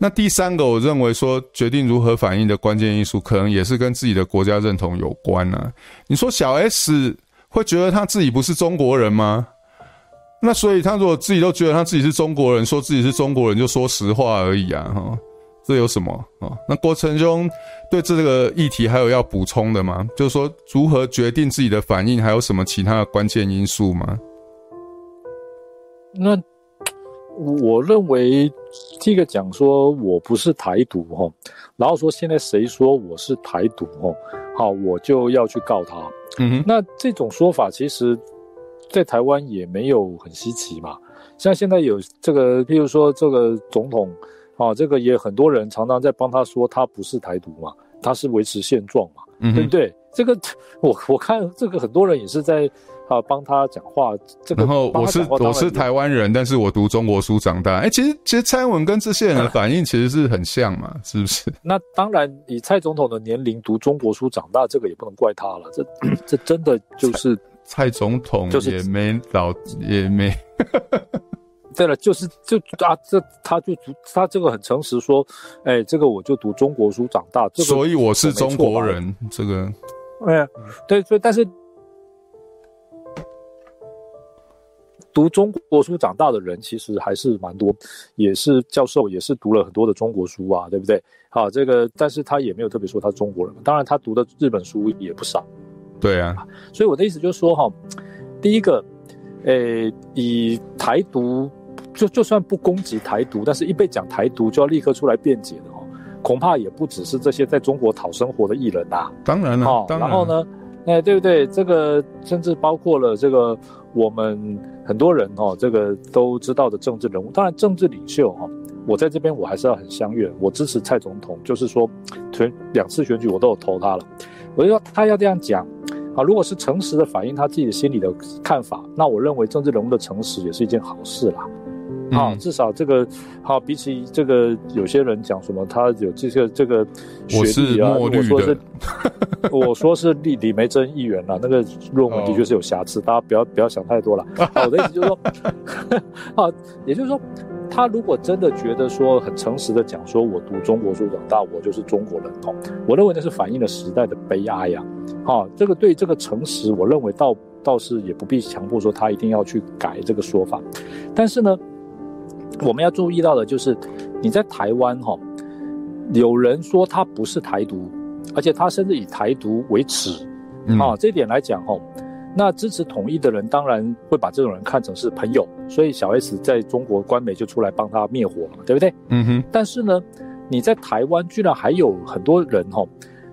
那第三个，我认为说决定如何反应的关键因素，可能也是跟自己的国家认同有关呢。你说小 S 会觉得他自己不是中国人吗？那所以他如果自己都觉得他自己是中国人，说自己是中国人，就说实话而已啊，哈。这有什么啊？那国成兄对这个议题还有要补充的吗？就是说如何决定自己的反应，还有什么其他的关键因素吗？那。我认为这个讲说我不是台独哈，然后说现在谁说我是台独哈，好，我就要去告他。嗯哼，那这种说法其实，在台湾也没有很稀奇嘛。像现在有这个，譬如说这个总统，啊，这个也很多人常常在帮他说，他不是台独嘛，他是维持现状嘛，嗯，对不对？这个我我看这个很多人也是在。啊，帮他讲话，这个。然后我是我是台湾人，但是我读中国书长大。哎，其实其实蔡英文跟这些人的 反应其实是很像嘛，是不是？那当然，以蔡总统的年龄读中国书长大，这个也不能怪他了。这 这真的就是蔡，蔡总统就是也没老也没。对了，就是就啊，这他就他这个很诚实说，哎，这个我就读中国书长大，这个、所以我是中国人。这个，哎，对，所以但是。读中国书长大的人其实还是蛮多，也是教授，也是读了很多的中国书啊，对不对？好，这个，但是他也没有特别说他中国人。当然，他读的日本书也不少。对啊，所以我的意思就是说，哈，第一个，诶，以台独，就就算不攻击台独，但是一被讲台独，就要立刻出来辩解的哦，恐怕也不只是这些在中国讨生活的艺人呐。当然了，哦，当然。然后呢，哎，对不对？这个甚至包括了这个。我们很多人哦，这个都知道的政治人物，当然政治领袖哈，我在这边我还是要很相悦，我支持蔡总统，就是说，选两次选举我都有投他了，我就说他要这样讲啊，如果是诚实的反映他自己的心里的看法，那我认为政治人物的诚实也是一件好事啦。啊，至少这个好，比起这个有些人讲什么，他有这个这个学历啊，我，说是，我说是李李梅珍议员啊，那个论文的确是有瑕疵，大家不要不要想太多了。我的意思就是说，啊，也就是说，他如果真的觉得说很诚实的讲，说我读中国书长大，我就是中国人哦，我认为那是反映了时代的悲哀呀。啊，这个对这个诚实，我认为倒倒是也不必强迫说他一定要去改这个说法，但是呢。我们要注意到的就是，你在台湾哈，有人说他不是台独，而且他甚至以台独为耻，啊，这点来讲哈，那支持统一的人当然会把这种人看成是朋友，所以小 S 在中国官媒就出来帮他灭火了，对不对？嗯哼。但是呢，你在台湾居然还有很多人哈，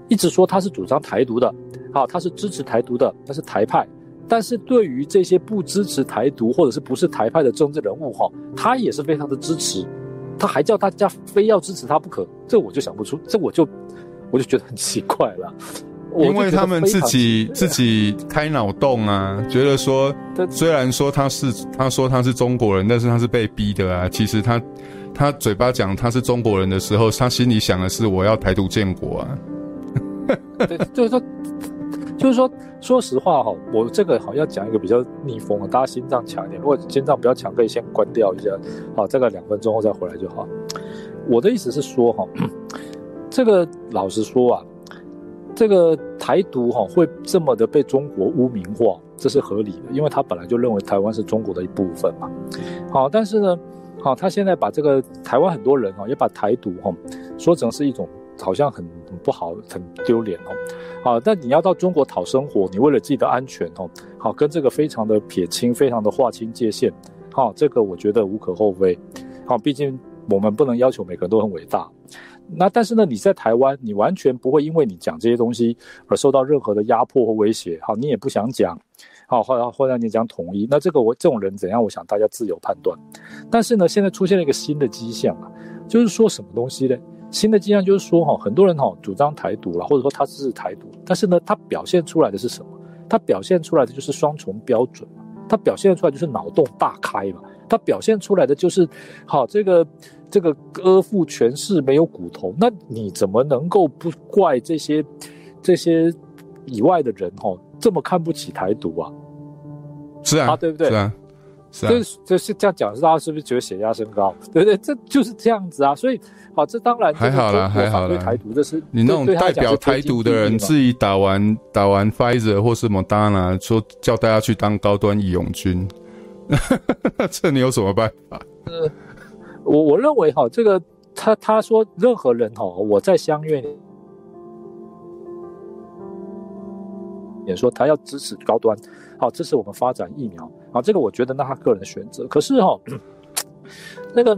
一直说他是主张台独的，啊，他是支持台独的，他是台派。但是对于这些不支持台独或者是不是台派的政治人物哈，他也是非常的支持，他还叫大家非要支持他不可，这我就想不出，这我就我就觉得很奇怪了。因为他们自己自己开脑洞啊，觉得说，虽然说他是他说他是中国人，但是他是被逼的啊。其实他他嘴巴讲他是中国人的时候，他心里想的是我要台独建国啊。对，就是说。就是说，说实话哈，我这个好像要讲一个比较逆风啊，大家心脏强一点。如果心脏比较强，可以先关掉一下，好，这个两分钟后再回来就好。我的意思是说哈，这个老实说啊，这个台独哈会这么的被中国污名化，这是合理的，因为他本来就认为台湾是中国的一部分嘛。好，但是呢，好，他现在把这个台湾很多人哈也把台独哈说成是一种。好像很很不好，很丢脸哦。好，但你要到中国讨生活，你为了自己的安全哦，好，跟这个非常的撇清，非常的划清界限。好，这个我觉得无可厚非。好，毕竟我们不能要求每个人都很伟大。那但是呢，你在台湾，你完全不会因为你讲这些东西而受到任何的压迫或威胁。好，你也不想讲。好，或者或者你讲统一，那这个我这种人怎样？我想大家自由判断。但是呢，现在出现了一个新的迹象啊，就是说什么东西呢？新的迹象就是说，哈，很多人哈主张台独了，或者说他支持台独，但是呢，他表现出来的是什么？他表现出来的就是双重标准嘛，他表现出来就是脑洞大开嘛，他表现出来的就是，好，这个这个阿父权势没有骨头，那你怎么能够不怪这些这些以外的人哈这么看不起台独啊？是啊，啊，对不对？是啊。是啊、这这是这样讲，大家是不是觉得血压升高？对不对？这就是这样子啊。所以，好，这当然还好啦，还好啦。台独这是你那种代表台独的人，自己打完打完 Pfizer 或是 Moderna，说叫大家去当高端义勇军，这你有什么办法？呃，我我认为哈，这个他他说任何人哈，我在相愿也说他要支持高端，好，支持我们发展疫苗。啊，这个我觉得那他个人的选择。可是哈、哦，那个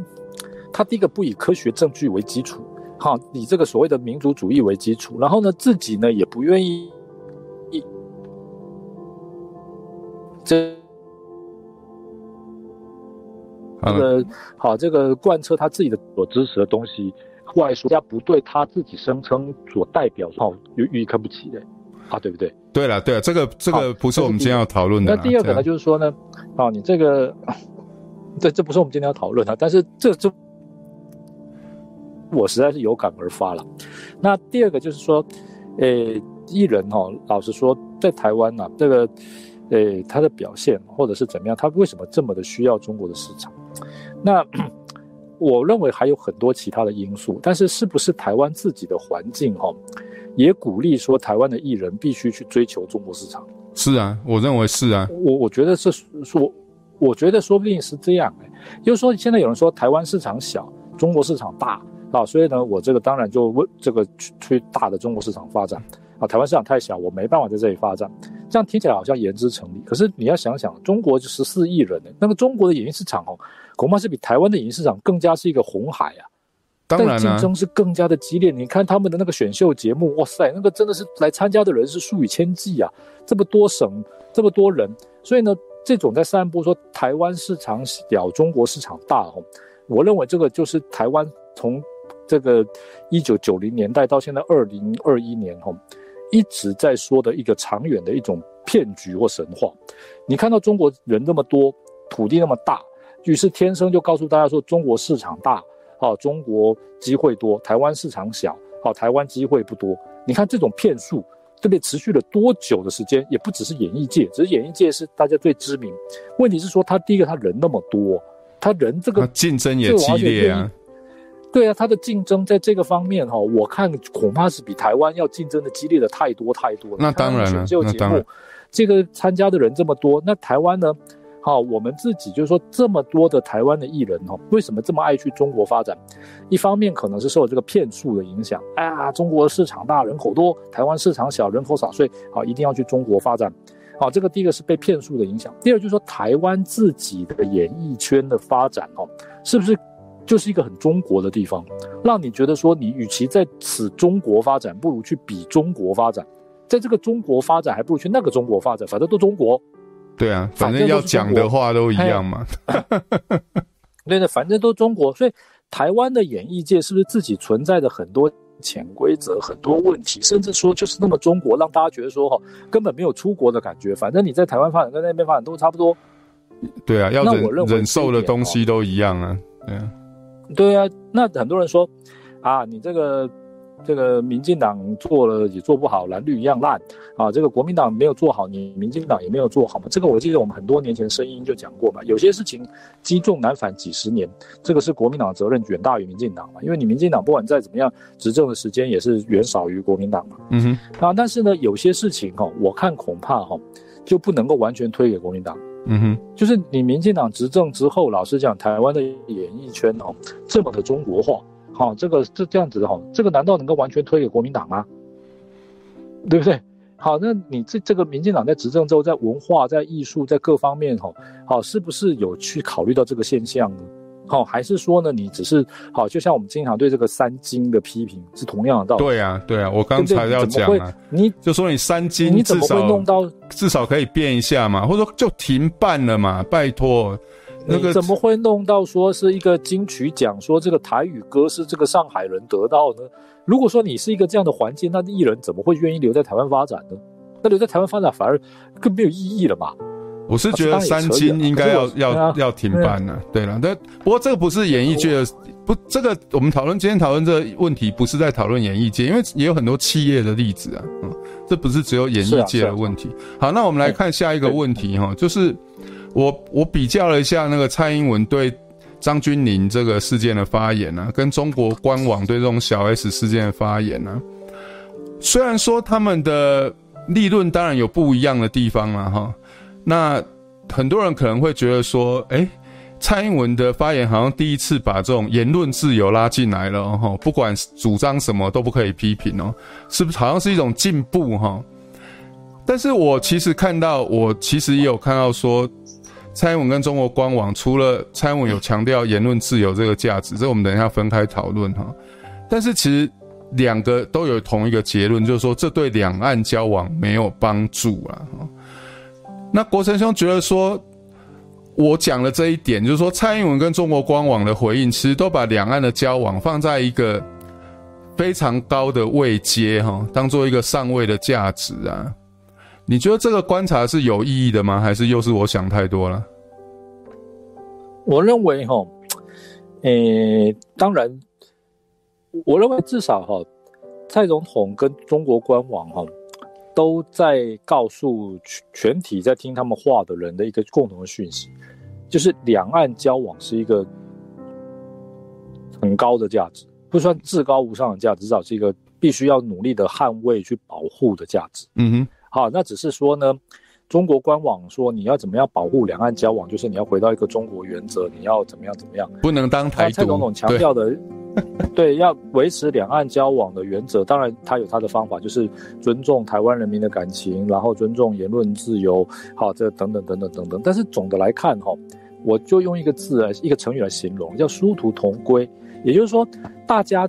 他第一个不以科学证据为基础，哈，以这个所谓的民族主义为基础，然后呢，自己呢也不愿意一这这个好，这个贯彻他自己的所支持的东西，外说家不对他自己声称所代表，好，予予以看不起的啊，对不对？对了，对了，这个这个不是我们今天要讨论的。那第二个呢，就是说呢，啊，你这个这这不是我们今天要讨论的，但是这这。我实在是有感而发了。那第二个就是说，呃，艺人哈，老实说，在台湾呐、啊，这个，呃，他的表现或者是怎么样，他为什么这么的需要中国的市场？那我认为还有很多其他的因素，但是是不是台湾自己的环境哈，也鼓励说台湾的艺人必须去追求中国市场？是啊，我认为是啊。我我觉得是说，我觉得说不定是这样哎，就是说现在有人说台湾市场小，中国市场大。啊，所以呢，我这个当然就为这个去去大的中国市场发展啊，台湾市场太小，我没办法在这里发展。这样听起来好像言之成理，可是你要想想，中国就十四亿人呢，那个中国的演艺市场哦，恐怕是比台湾的演艺市场更加是一个红海啊。当然，竞争是更加的激烈。你看他们的那个选秀节目，哇塞，那个真的是来参加的人是数以千计啊，这么多省，这么多人。所以呢，这种在散布说台湾市场小，中国市场大哦，我认为这个就是台湾从。这个一九九零年代到现在二零二一年哈，一直在说的一个长远的一种骗局或神话。你看到中国人那么多，土地那么大，于是天生就告诉大家说中国市场大，啊，中国机会多，台湾市场小，哦，台湾机会不多。你看这种骗术，这边持续了多久的时间？也不只是演艺界，只是演艺界是大家最知名。问题是说，他第一个他人那么多，他人这个竞争也激烈啊。对啊，他的竞争在这个方面哈，我看恐怕是比台湾要竞争的激烈的太多太多了。那当然了，选秀节目，这个参加的人这么多，那台湾呢？好，我们自己就是说这么多的台湾的艺人哦，为什么这么爱去中国发展？一方面可能是受这个骗术的影响，哎呀，中国市场大，人口多，台湾市场小，人口少，所以好一定要去中国发展。好，这个第一个是被骗术的影响，第二就是说台湾自己的演艺圈的发展哦，是不是？就是一个很中国的地方，让你觉得说，你与其在此中国发展，不如去比中国发展。在这个中国发展，还不如去那个中国发展，反正都中国。对啊，反正要讲的话都一样嘛。对的，反正都中国。所以台湾的演艺界是不是自己存在着很多潜规则、很多问题，甚至说就是那么中国，让大家觉得说哈，根本没有出国的感觉。反正你在台湾发展跟那边发展都差不多。对啊，要忍忍受的东西都一样啊。对啊。对啊，那很多人说，啊，你这个这个民进党做了也做不好，蓝绿一样烂啊。这个国民党没有做好，你民进党也没有做好嘛。这个我记得我们很多年前声音就讲过嘛。有些事情积重难返几十年，这个是国民党的责任远大于民进党嘛。因为你民进党不管再怎么样，执政的时间也是远少于国民党嘛。嗯哼。啊，但是呢，有些事情哈、哦，我看恐怕哈、哦，就不能够完全推给国民党。嗯哼，就是你民进党执政之后，老实讲，台湾的演艺圈哦，这么的中国化，好，这个这这样子的哈，这个难道能够完全推给国民党吗？对不对？好，那你这这个民进党在执政之后，在文化、在艺术、在各方面哈，好，是不是有去考虑到这个现象呢？好，还是说呢？你只是好，就像我们经常对这个三金的批评是同样的道理。对啊，对啊，我刚才要讲啊，你就说你三金，你怎么会弄到至少可以变一下嘛，或者说就停办了嘛？拜托，那个怎么会弄到说是一个金曲奖，说这个台语歌是这个上海人得到呢？如果说你是一个这样的环境，那艺人怎么会愿意留在台湾发展呢？那留在台湾发展反而更没有意义了嘛？我是觉得三金应该要要要停办了，对了，但不过这个不是演艺界的，不，这个我们讨论今天讨论这个问题，不是在讨论演艺界，因为也有很多企业的例子啊，嗯，这不是只有演艺界的问题。好，那我们来看下一个问题哈，就是我我比较了一下那个蔡英文对张钧甯这个事件的发言呢，跟中国官网对这种小 S 事件的发言呢，虽然说他们的立论当然有不一样的地方了哈。那很多人可能会觉得说，哎、蔡英文的发言好像第一次把这种言论自由拉进来了哦，不管主张什么都不可以批评哦，是不是好像是一种进步哈？但是我其实看到，我其实也有看到说，蔡英文跟中国官网除了蔡英文有强调言论自由这个价值，这我们等一下分开讨论哈。但是其实两个都有同一个结论，就是说这对两岸交往没有帮助啊。那国成兄觉得说，我讲了这一点，就是说蔡英文跟中国官网的回应，其实都把两岸的交往放在一个非常高的位阶哈，当做一个上位的价值啊。你觉得这个观察是有意义的吗？还是又是我想太多了？我认为哈，诶，当然，我认为至少哈，蔡总统跟中国官网哈，都在告诉全体在听他们话的人的一个共同的讯息，就是两岸交往是一个很高的价值，不算至高无上的价值，至少是一个必须要努力的捍卫去保护的价值。嗯哼。好，那只是说呢，中国官网说你要怎么样保护两岸交往，就是你要回到一个中国原则，你要怎么样怎么样，不能当台独。蔡总统强调的，对，对，要维持两岸交往的原则，当然他有他的方法，就是尊重台湾人民的感情，然后尊重言论自由，好，这等等等等等等。但是总的来看，哈，我就用一个字来，一个成语来形容，叫殊途同归，也就是说，大家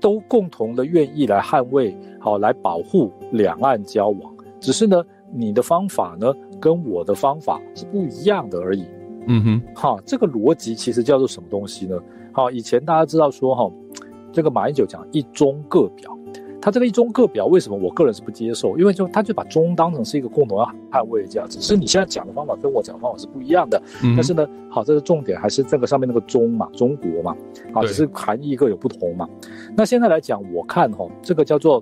都共同的愿意来捍卫，好，来保护两岸交往。只是呢，你的方法呢，跟我的方法是不一样的而已。嗯哼，哈，这个逻辑其实叫做什么东西呢？好，以前大家知道说哈，这个马英九讲一中各表，他这个一中各表为什么我个人是不接受？因为就他就把中当成是一个共同要捍卫的价值。只是你现在讲的方法跟我讲的方法是不一样的。嗯、但是呢，好，这个重点还是这个上面那个中嘛，中国嘛，啊，只是含义各有不同嘛。那现在来讲，我看哈，这个叫做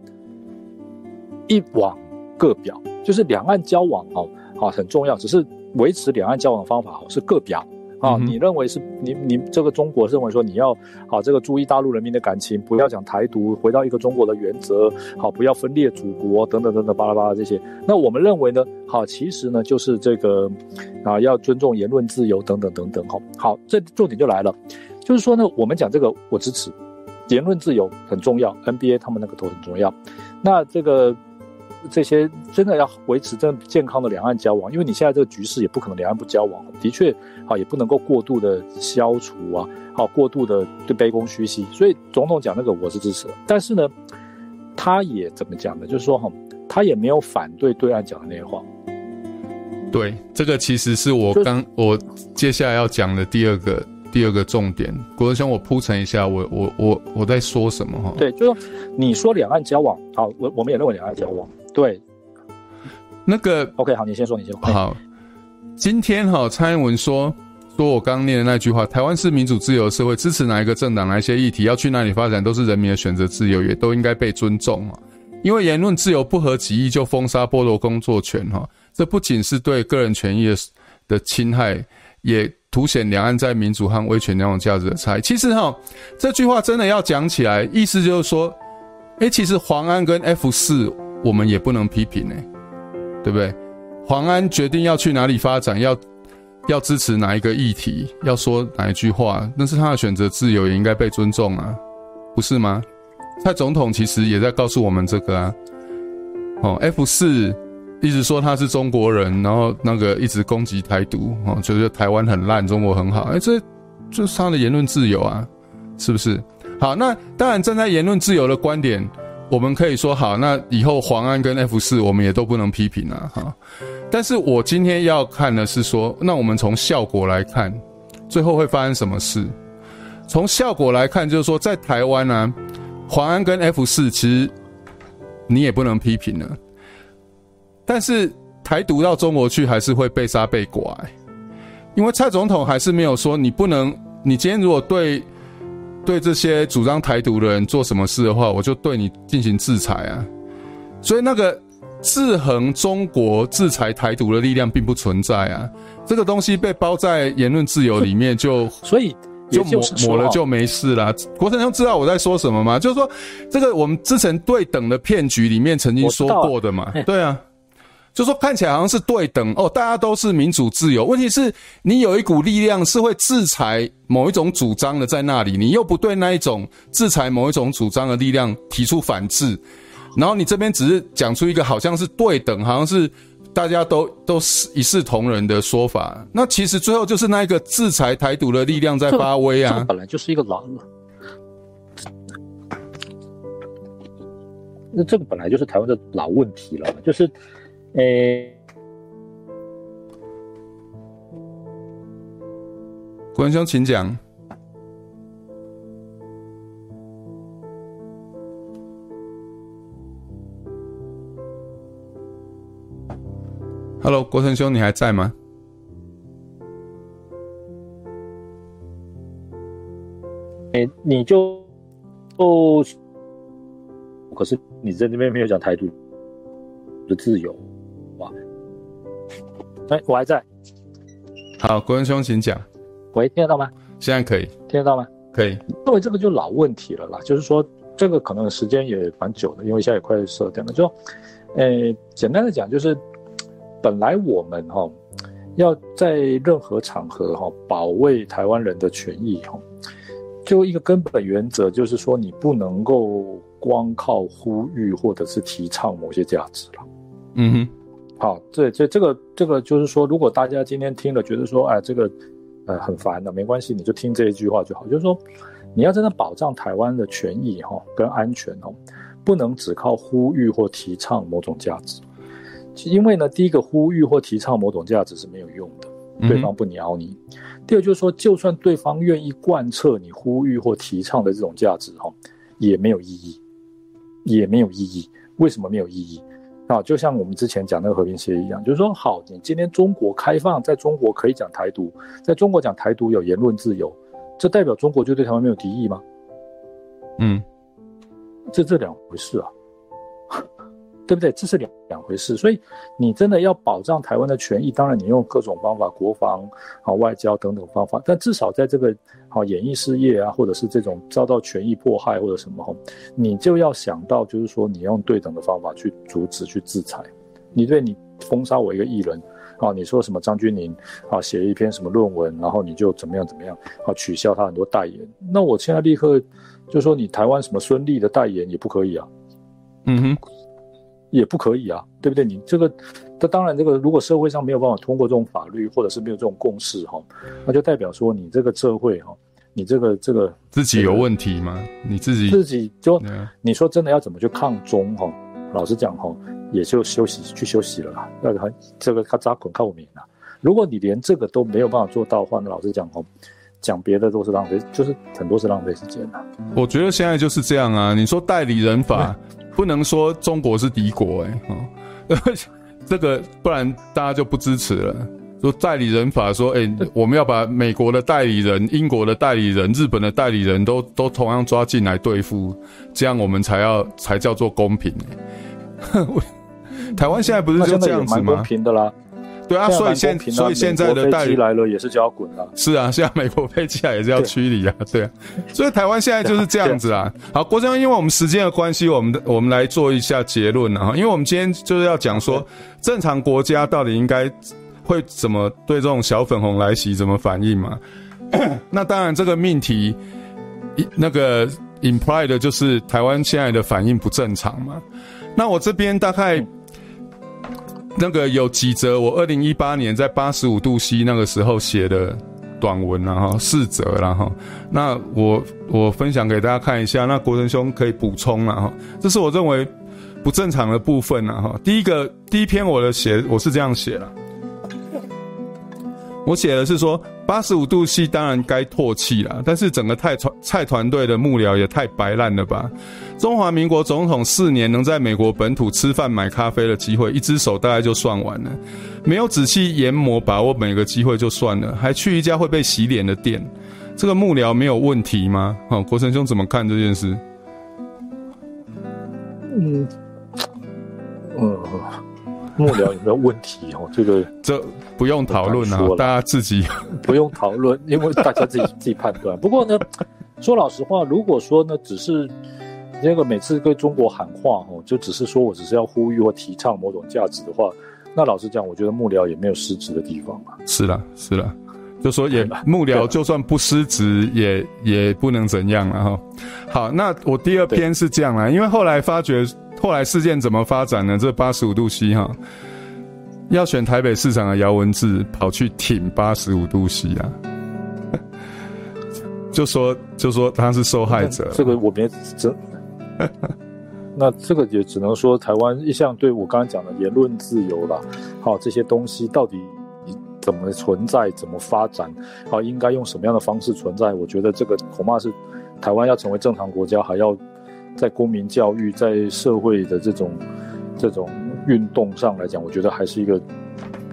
一网。各表就是两岸交往哦，啊很重要，只是维持两岸交往的方法哦是个表啊。你认为是你你这个中国认为说你要好这个注意大陆人民的感情，不要讲台独，回到一个中国的原则，好不要分裂祖国等等等等巴拉巴拉这些。那我们认为呢，好其实呢就是这个啊要尊重言论自由等等等等。好，好这重点就来了，就是说呢我们讲这个我支持言论自由很重要，NBA 他们那个都很重要。那这个。这些真的要维持这健康的两岸交往，因为你现在这个局势也不可能两岸不交往，的确，啊也不能够过度的消除啊，好过度的对卑躬屈膝，所以总统讲那个我是支持的，但是呢，他也怎么讲呢？就是说哈，他也没有反对对岸讲的那些话。对，这个其实是我刚我接下来要讲的第二个第二个重点。国文兄，我铺陈一下，我我我我在说什么哈？对，就是说你说两岸交往，好，我我们也认为两岸交往。对，那个 OK，好，你先说，你先说。好，今天哈，蔡英文说说我刚念的那句话，台湾是民主自由的社会，支持哪一个政党、哪一些议题，要去哪里发展，都是人民的选择自由，也都应该被尊重。因为言论自由不合己意就封杀剥夺工作权哈，这不仅是对个人权益的的侵害，也凸显两岸在民主和威权两种价值的差异。其实哈，这句话真的要讲起来，意思就是说，诶，其实黄安跟 F 四。我们也不能批评呢，对不对？黄安决定要去哪里发展，要要支持哪一个议题，要说哪一句话，那是他的选择自由，也应该被尊重啊，不是吗？蔡总统其实也在告诉我们这个啊。哦，F 四一直说他是中国人，然后那个一直攻击台独，哦，觉得台湾很烂，中国很好，哎，这这是他的言论自由啊，是不是？好，那当然站在言论自由的观点。我们可以说好，那以后黄安跟 F 四我们也都不能批评了哈。但是我今天要看的是说，那我们从效果来看，最后会发生什么事？从效果来看，就是说在台湾呢、啊，黄安跟 F 四其实你也不能批评了。但是台独到中国去还是会被杀被剐，因为蔡总统还是没有说你不能，你今天如果对。对这些主张台独的人做什么事的话，我就对你进行制裁啊！所以那个制衡中国、制裁台独的力量并不存在啊！这个东西被包在言论自由里面就，就所以就抹抹了就没事啦。国成兄知道我在说什么吗？就是说，这个我们之前对等的骗局里面曾经说过的嘛，对啊。就说看起来好像是对等哦，大家都是民主自由。问题是，你有一股力量是会制裁某一种主张的在那里，你又不对那一种制裁某一种主张的力量提出反制，然后你这边只是讲出一个好像是对等，好像是大家都都是一视同仁的说法。那其实最后就是那一个制裁台独的力量在发威啊。这个、本来就是一个狼。那这个本来就是台湾的老问题了，就是，诶、欸，国兄，请讲。Hello，国成兄，你还在吗？哎、你就哦，可是你在那边没有讲台独的自由，哎、欸，我还在。好，国文兄，请讲。喂，听得到吗？现在可以。听得到吗？可以。因为这个就老问题了啦，就是说这个可能时间也蛮久的，因为现在也快十二点了。就，呃、欸，简单的讲就是。本来我们哈要在任何场合哈保卫台湾人的权益哈，就一个根本原则就是说，你不能够光靠呼吁或者是提倡某些价值了。嗯哼，好，这这这个这个就是说，如果大家今天听了觉得说，哎，这个呃很烦的，没关系，你就听这一句话就好，就是说，你要真的保障台湾的权益哈跟安全哦，不能只靠呼吁或提倡某种价值。因为呢，第一个呼吁或提倡某种价值是没有用的，对方不鸟你。嗯、第二就是说，就算对方愿意贯彻你呼吁或提倡的这种价值，哈，也没有意义，也没有意义。为什么没有意义？啊，就像我们之前讲那个和平协议一样，就是说，好，你今天中国开放，在中国可以讲台独，在中国讲台独有言论自由，这代表中国就对台湾没有敌意吗？嗯，这这两回事啊。对不对？这是两两回事，所以你真的要保障台湾的权益，当然你用各种方法，国防啊、外交等等方法，但至少在这个好演艺事业啊，或者是这种遭到权益迫害或者什么，你就要想到，就是说你用对等的方法去阻止、去制裁。你对你封杀我一个艺人啊，你说什么张钧甯啊，写一篇什么论文，然后你就怎么样怎么样啊，取消他很多代言，那我现在立刻就说你台湾什么孙俪的代言也不可以啊，嗯哼。也不可以啊，对不对？你这个，那当然，这个如果社会上没有办法通过这种法律，或者是没有这种共识哈，那就代表说你这个社会哈，你这个这个自己有问题吗？你自己自己就你说真的要怎么去抗中哈？老实讲哈，也就休息去休息了啦。要很这个他扎捆靠我了。如果你连这个都没有办法做到的话，那老实讲哈，讲别的都是浪费，就是很多是浪费时间的。我觉得现在就是这样啊。你说代理人法。不能说中国是敌国哎，哦，这个不然大家就不支持了。说代理人法说，哎，我们要把美国的代理人、英国的代理人、日本的代理人都都同样抓进来对付，这样我们才要才叫做公平。台湾现在不是就这样子吗？公平的啦。对啊，所以现所以现在的代理来了也是就要滚了。是啊，现在美国飞机来也是要驱离啊，对啊。所以台湾现在就是这样子啊。好，国璋，因为我们时间的关系，我们我们来做一下结论啊。因为我们今天就是要讲说，正常国家到底应该会怎么对这种小粉红来袭怎么反应嘛？那当然，这个命题那个 implied 的就是台湾现在的反应不正常嘛。那我这边大概。那个有几则，我二零一八年在八十五度 C 那个时候写的短文然后四则然后，那我我分享给大家看一下，那国成兄可以补充了哈，这是我认为不正常的部分了哈。第一个第一篇我的写我是这样写了，我写的是说。八十五度 C 当然该唾弃了，但是整个蔡团蔡团队的幕僚也太白烂了吧！中华民国总统四年能在美国本土吃饭买咖啡的机会，一只手大概就算完了，没有仔细研磨把握每个机会就算了，还去一家会被洗脸的店，这个幕僚没有问题吗？哦，国成兄怎么看这件事？嗯，呃。幕僚有没有问题哦？这个这不用讨论啊，大家自己不用讨论，因为大家自己自己判断。不过呢，说老实话，如果说呢，只是那个每次对中国喊话哦，就只是说我只是要呼吁或提倡某种价值的话，那老实讲，我觉得幕僚也没有失职的地方吧。是啦，是了，就说也幕僚就算不失职，也也不能怎样了哈。好，那我第二篇是这样啦，因为后来发觉。后来事件怎么发展呢？这八十五度 C 哈，要选台北市长的姚文智跑去挺八十五度 C 啊，就说就说他是受害者。这个我没真，那这个也只能说台湾一向对我刚才讲的言论自由啦，好这些东西到底怎么存在，怎么发展，好应该用什么样的方式存在？我觉得这个恐怕是台湾要成为正常国家，还要在公民教育、在社会的这种这种运动上来讲，我觉得还是一个。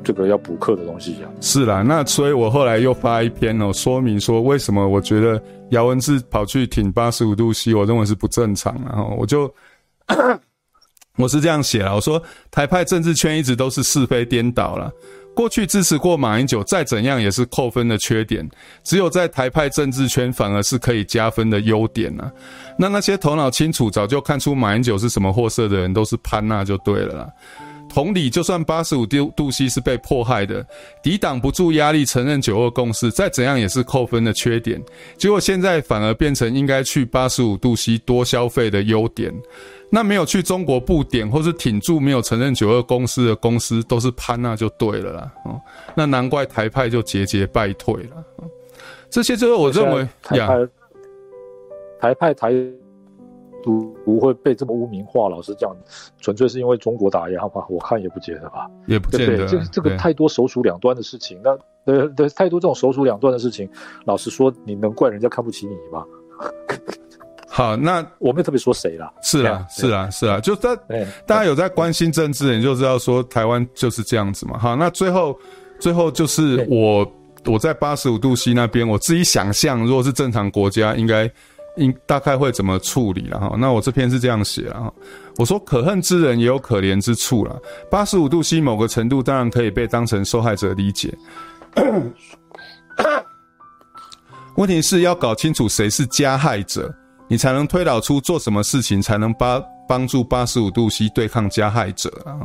这个要补课的东西呀，是啦，那所以我后来又发一篇哦，说明说为什么我觉得姚文智跑去挺八十五度 C，我认为是不正常，然后我就 我是这样写了，我说台派政治圈一直都是是非颠倒了，过去支持过马英九，再怎样也是扣分的缺点，只有在台派政治圈反而是可以加分的优点啊，那那些头脑清楚，早就看出马英九是什么货色的人，都是潘娜就对了啦。同理，就算八十五度度 C 是被迫害的，抵挡不住压力，承认九二共识，再怎样也是扣分的缺点。结果现在反而变成应该去八十五度 C 多消费的优点。那没有去中国布点，或是挺住没有承认九二公司的公司，都是潘那就对了啦。哦，那难怪台派就节节败退了。这些就是我认为台派，台派台。不不会被这么污名化，老实讲，纯粹是因为中国打压吧？我看也不觉得吧，也不见得。这这个太多首鼠两端的事情，那对对，太多这种首鼠两端的事情，老实说，你能怪人家看不起你吗？好，那我没有特别说谁啦，是啦，是啦，是啦，就在大家有在关心政治，你就知道说台湾就是这样子嘛。好，那最后最后就是我我在八十五度 C 那边，我自己想象，如果是正常国家，应该。应大概会怎么处理了哈？那我这篇是这样写了哈，我说可恨之人也有可怜之处了。八十五度 C 某个程度当然可以被当成受害者理解，问题是要搞清楚谁是加害者，你才能推导出做什么事情才能帮帮助八十五度 C 对抗加害者啊。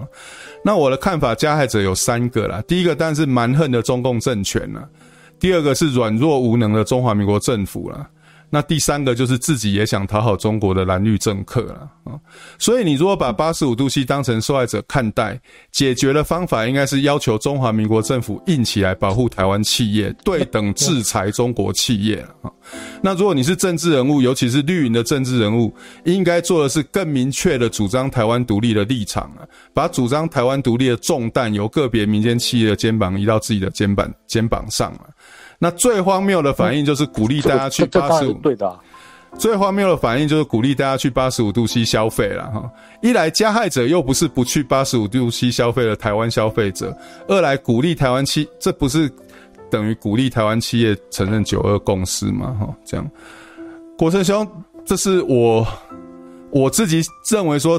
那我的看法，加害者有三个啦，第一个但是蛮横的中共政权啊，第二个是软弱无能的中华民国政府啦。那第三个就是自己也想讨好中国的蓝绿政客了啊，所以你如果把八十五度 C 当成受害者看待，解决的方法应该是要求中华民国政府硬起来保护台湾企业，对等制裁中国企业啊。那如果你是政治人物，尤其是绿营的政治人物，应该做的是更明确的主张台湾独立的立场啊，把主张台湾独立的重担由个别民间企业的肩膀移到自己的肩膀肩膀上了。那最荒谬的反应就是鼓励大家去八十五，对的。最荒谬的反应就是鼓励大家去八十五度 C 消费了哈。一来加害者又不是不去八十五度 C 消费的台湾消费者，二来鼓励台湾企，这不是等于鼓励台湾企业承认九二共识吗？哈，这样，国成兄，这是我我自己认为说，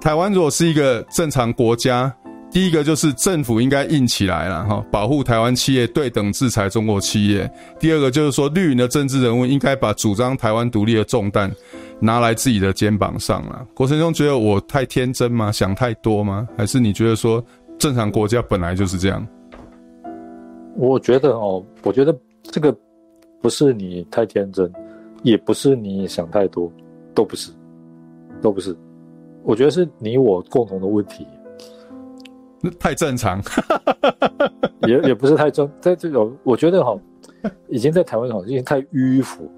台湾如果是一个正常国家。第一个就是政府应该硬起来了哈，保护台湾企业，对等制裁中国企业。第二个就是说，绿营的政治人物应该把主张台湾独立的重担拿来自己的肩膀上了。郭成兄觉得我太天真吗？想太多吗？还是你觉得说正常国家本来就是这样？我觉得哦，我觉得这个不是你太天真，也不是你想太多，都不是，都不是。我觉得是你我共同的问题。那太正常，也也不是太正，在这种我觉得哈，已经在台湾好像已经太迂腐。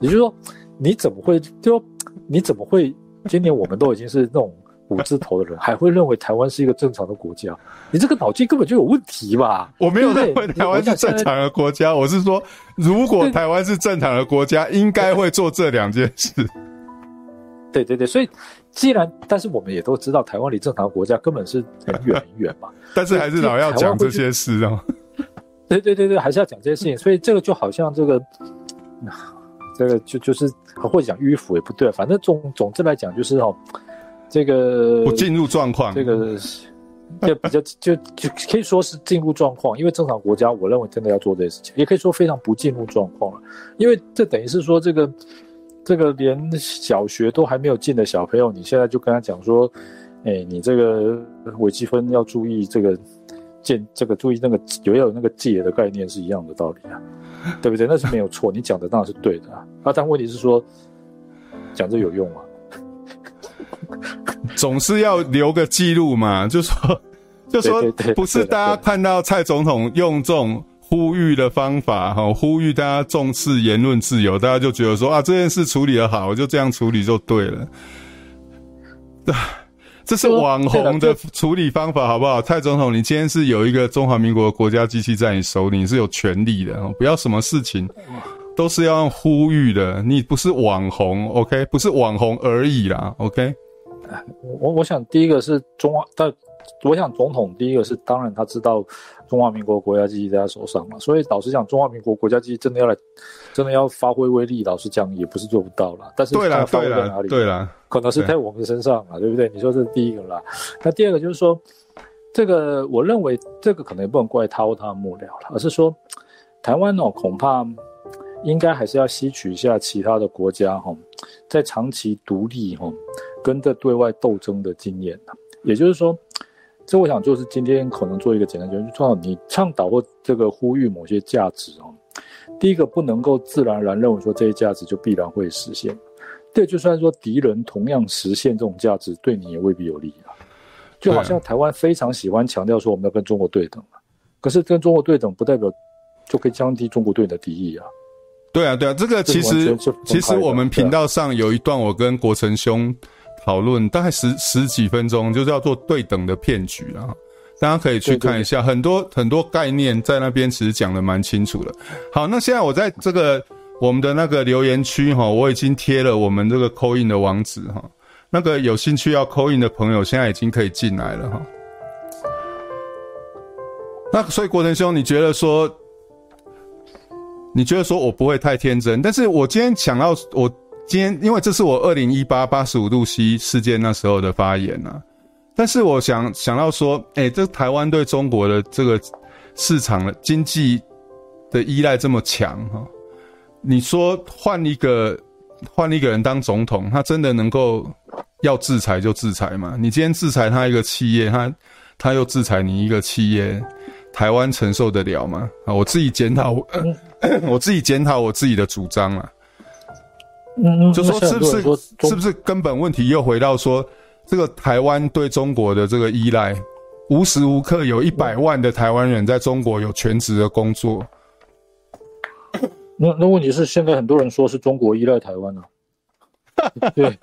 也就是说，你怎么会就你怎么会？今年我们都已经是那种五字头的人，还会认为台湾是一个正常的国家？你这个脑筋根本就有问题吧？我没有认为台湾是正常的国家，我是说，如果台湾是正常的国家，应该会做这两件事。对对对，所以。既然，但是我们也都知道，台湾离正常国家根本是很远很远嘛。但是还是老要讲这些事 啊。对对对对，还是要讲这些事情。所以这个就好像这个，这个就就是或者讲迂腐也不对，反正总总之来讲就是哦，这个不进入状况，这个就比较 就就可以说是进入状况。因为正常国家，我认为真的要做这些事情，也可以说非常不进入状况了。因为这等于是说这个。这个连小学都还没有进的小朋友，你现在就跟他讲说，哎，你这个微积分要注意这个建，这个注意那个有要有那个解的概念是一样的道理啊，对不对？那是没有错，你讲的当然是对的啊。啊，但问题是说，讲这有用吗？总是要留个记录嘛，就说就说不是大家看到蔡总统用这种。呼吁的方法，哈，呼吁大家重视言论自由，大家就觉得说啊，这件事处理得好，我就这样处理就对了。对，这是网红的处理方法，好不好？蔡总统，你今天是有一个中华民国国家机器在你手里，你是有权利的，不要什么事情都是要用呼吁的。你不是网红，OK？不是网红而已啦，OK？我我想第一个是中华，但我想总统第一个是当然他知道中华民国国家机器在他手上嘛，所以老实讲，中华民国国家机器真的要来，真的要发挥威力，老实讲也不是做不到啦。但是对啦，发挥在哪里？对啦，可能是在我们身上啊，对不对？你说这是第一个啦。那第二个就是说，这个我认为这个可能也不能怪他或他的幕僚了，而是说台湾哦，恐怕应该还是要吸取一下其他的国家哈，在长期独立哈。跟着对外斗争的经验，也就是说，这我想就是今天可能做一个简单结论，就说你倡导或这个呼吁某些价值哦，第一个不能够自然而然认为说这些价值就必然会实现，对，就算说敌人同样实现这种价值，对你也未必有利啊。就好像台湾非常喜欢强调说我们要跟中国对等，可是跟中国对等不代表就可以降低中国对你的敌意啊。对啊，对啊，这个其实其实我们频道上有一段我跟国成兄。讨论大概十十几分钟，就是要做对等的骗局啊！大家可以去看一下，很多很多概念在那边其实讲的蛮清楚的。好，那现在我在这个我们的那个留言区哈，我已经贴了我们这个 call in 的网址哈，那个有兴趣要 call in 的朋友，现在已经可以进来了哈。那所以国成兄，你觉得说，你觉得说我不会太天真，但是我今天想要我。今天，因为这是我二零一八八十五度 C 事件那时候的发言啊，但是我想想到说，哎、欸，这台湾对中国的这个市场的经济的依赖这么强哈，你说换一个换一个人当总统，他真的能够要制裁就制裁吗？你今天制裁他一个企业，他他又制裁你一个企业，台湾承受得了吗？啊，我自己检讨，我自己检讨我自己的主张啊。嗯，就说是不是是不是根本问题又回到说，这个台湾对中国的这个依赖，无时无刻有一百万的台湾人在中国有全职的工作。那那问题是现在很多人说是中国依赖台湾 呢？对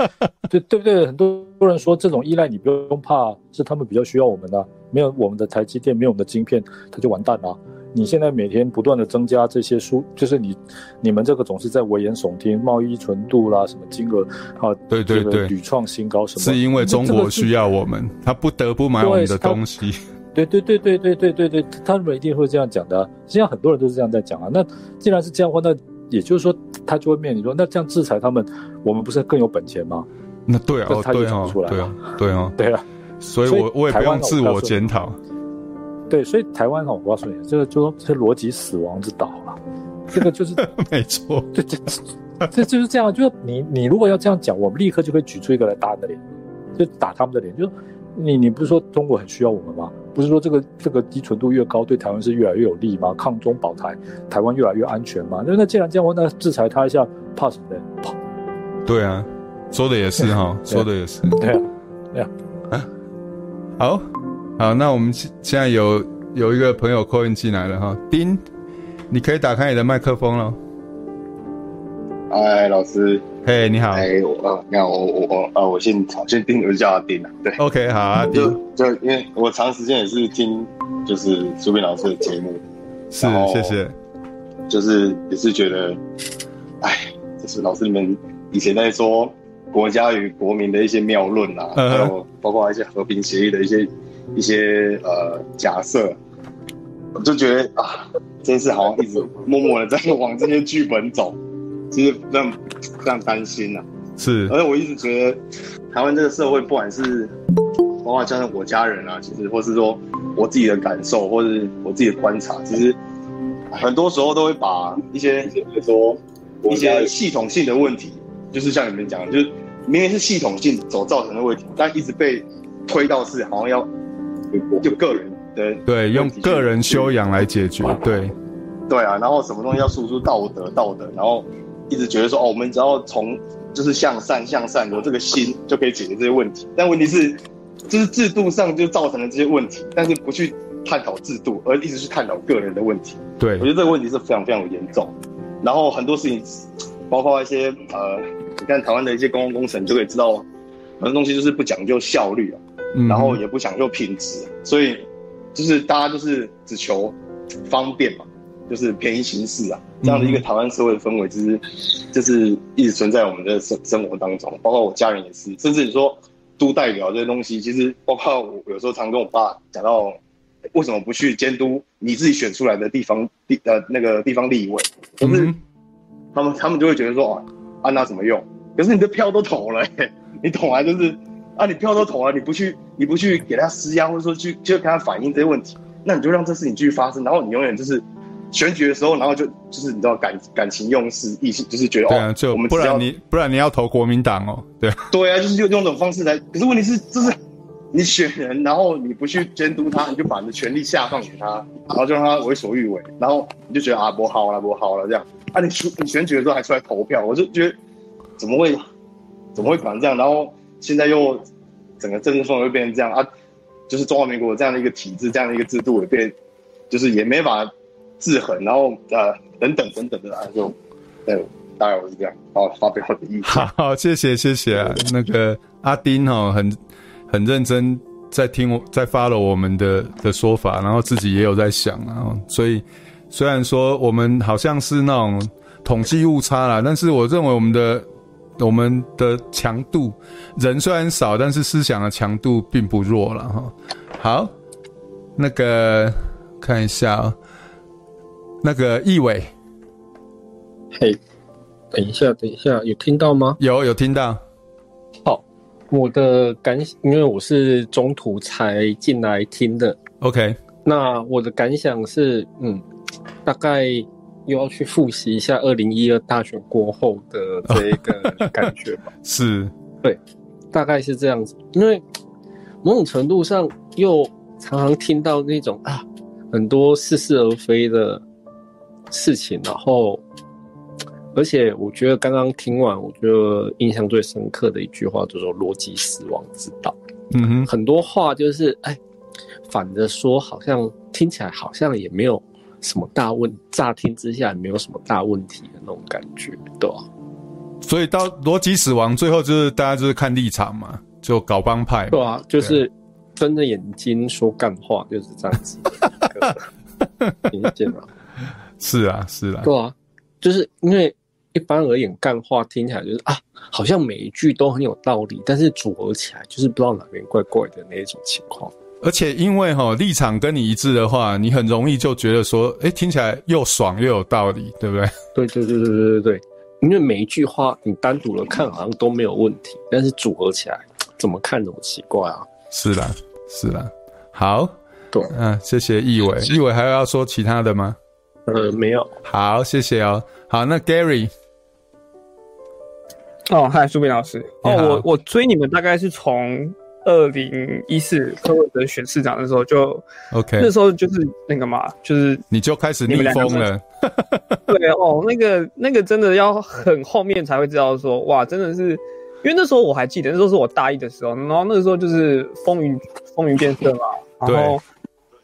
对对不对？很多人说这种依赖你不用怕，是他们比较需要我们的，没有我们的台积电，没有我们的晶片，他就完蛋了。你现在每天不断的增加这些数，就是你你们这个总是在危言耸听，贸易纯度啦，什么金额啊，对对对，屡创新高什么？是因为中国需要我们，他不得不买我们的东西。对对对对对对对对，他们一定会这样讲的啊。实际上很多人都是这样在讲啊。那既然是这样的话，那也就是说，他就会面临说，那这样制裁他们，我们不是更有本钱吗？那对啊，他就讲不出来，对啊，对啊，对啊。所以我我也不用自我检讨。对，所以台湾哈，我告诉你，这个就说这是逻辑死亡之岛了，这个就是 没错，对，这这就是这样，就是你你如果要这样讲，我们立刻就会举出一个来打你的脸，就打他们的脸，就你你不是说中国很需要我们吗？不是说这个这个低纯度越高，对台湾是越来越有利吗？抗中保台，台湾越来越安全吗？那那既然这样，那制裁他一下，怕什么呢？跑。对啊，说的也是哈，说的也是，对啊，对啊，啊，好。好，那我们现现在有有一个朋友 call in 进来了哈，丁，你可以打开你的麦克风了。哎，老师，嘿，你好，哎，我，你好，我我我，啊，我姓曹，姓丁，我就叫他丁了。对，OK，好啊，丁就因为我长时间也是听，就是苏斌老师的节目，是，谢谢，就是也是觉得，哎，就是老师你们以前在说国家与国民的一些谬论啊，还有包括一些和平协议的一些。一些呃假设，我就觉得啊，真是好像一直默默的在往这些剧本走，其实让让担心呐、啊。是，而且我一直觉得台湾这个社会，不管是包括加上我家人啊，其实或是说我自己的感受，或是我自己的观察，其实很多时候都会把一些比如说一些系统性的问题，就是像你们讲，就是明明是系统性所造成的问题，但一直被推到是好像要。就个人的对，用个人修养来解决，对，对啊，然后什么东西要输出道德，道德，然后一直觉得说哦，我们只要从就是向善向善，有这个心就可以解决这些问题。但问题是，就是制度上就造成了这些问题，但是不去探讨制度，而一直去探讨个人的问题。对，我觉得这个问题是非常非常严重。然后很多事情，包括一些呃，你看台湾的一些公共工程，你就可以知道很多东西就是不讲究效率啊，嗯、然后也不讲究品质，所以就是大家就是只求方便嘛，就是便宜行事啊，这样的一个台湾社会的氛围，就是就是一直存在我们的生生活当中，包括我家人也是，甚至你说都代表这些东西，其实包括我有时候常跟我爸讲到，为什么不去监督你自己选出来的地方地呃那个地方立委，可是他们他们就会觉得说啊，按那怎么用？可是你的票都投了，欸，你懂啊？就是啊，你票都投了，你不去你不去给他施压，或者说去就跟他反映这些问题，那你就让这事情继续发生，然后你永远就是。选举的时候，然后就就是你知道感感情用事，意思就是觉得对啊，哦，就我们不然你不然你要投国民党哦，对 对啊，就是用用这种方式来。可是问题是，就是你选人，然后你不去监督他，你就把你的权力下放给他，然后就让他为所欲为，然后你就觉得啊，不好了，不好了这样。啊，你选你选举的时候还出来投票，我就觉得怎么会怎么会搞成这样？然后现在又整个政治氛围又变成这样啊，就是中华民国这样的一个体制，这样的一个制度也变，就是也没法。制衡，然后呃等等等等的啊，就对，大概我是这样，好发表我的意见。好，好，谢谢谢谢啊，那个阿丁哦，很很认真在听我，在 follow 我们的的说法，然后自己也有在想，然后所以虽然说我们好像是那种统计误差啦，但是我认为我们的我们的强度人虽然少，但是思想的强度并不弱了哈。好，那个看一下啊。那个易伟，嘿等一下，等一下，有听到吗？有，有听到。好，我的感，因为我是中途才进来听的。OK，那我的感想是，嗯，大概又要去复习一下二零一二大选过后的这一个感觉吧。是，对，大概是这样子。因为某种程度上，又常常听到那种啊，很多似是而非的。事情，然后，而且我觉得刚刚听完，我觉得印象最深刻的一句话就是说“逻辑死亡之道”。嗯哼，很多话就是哎，反着说，好像听起来好像也没有什么大问，乍听之下也没有什么大问题的那种感觉，对吧？所以到逻辑死亡，最后就是大家就是看立场嘛，就搞帮派。对啊，就是睁着眼睛说干话，就是这样子。听见了。是啊，是啊，对啊，就是因为一般而言，干话听起来就是啊，好像每一句都很有道理，但是组合起来就是不知道哪边怪怪的那一种情况。而且因为齁立场跟你一致的话，你很容易就觉得说，哎、欸，听起来又爽又有道理，对不对？对对对对对对对，因为每一句话你单独的看好像都没有问题，但是组合起来怎么看怎么奇怪啊。是啦，是啦，好，对，嗯、啊，谢谢易伟，易伟还要说其他的吗？呃，没有。好，谢谢哦。好，那 Gary。哦，嗨，舒平老师。哦，我我追你们大概是从二零一四柯文哲选市长的时候就，OK，那时候就是那个嘛，就是你就开始逆风了。对哦，那个那个真的要很后面才会知道说，哇，真的是，因为那时候我还记得，那时候是我大一的时候，然后那个时候就是风云风云变色嘛，然后。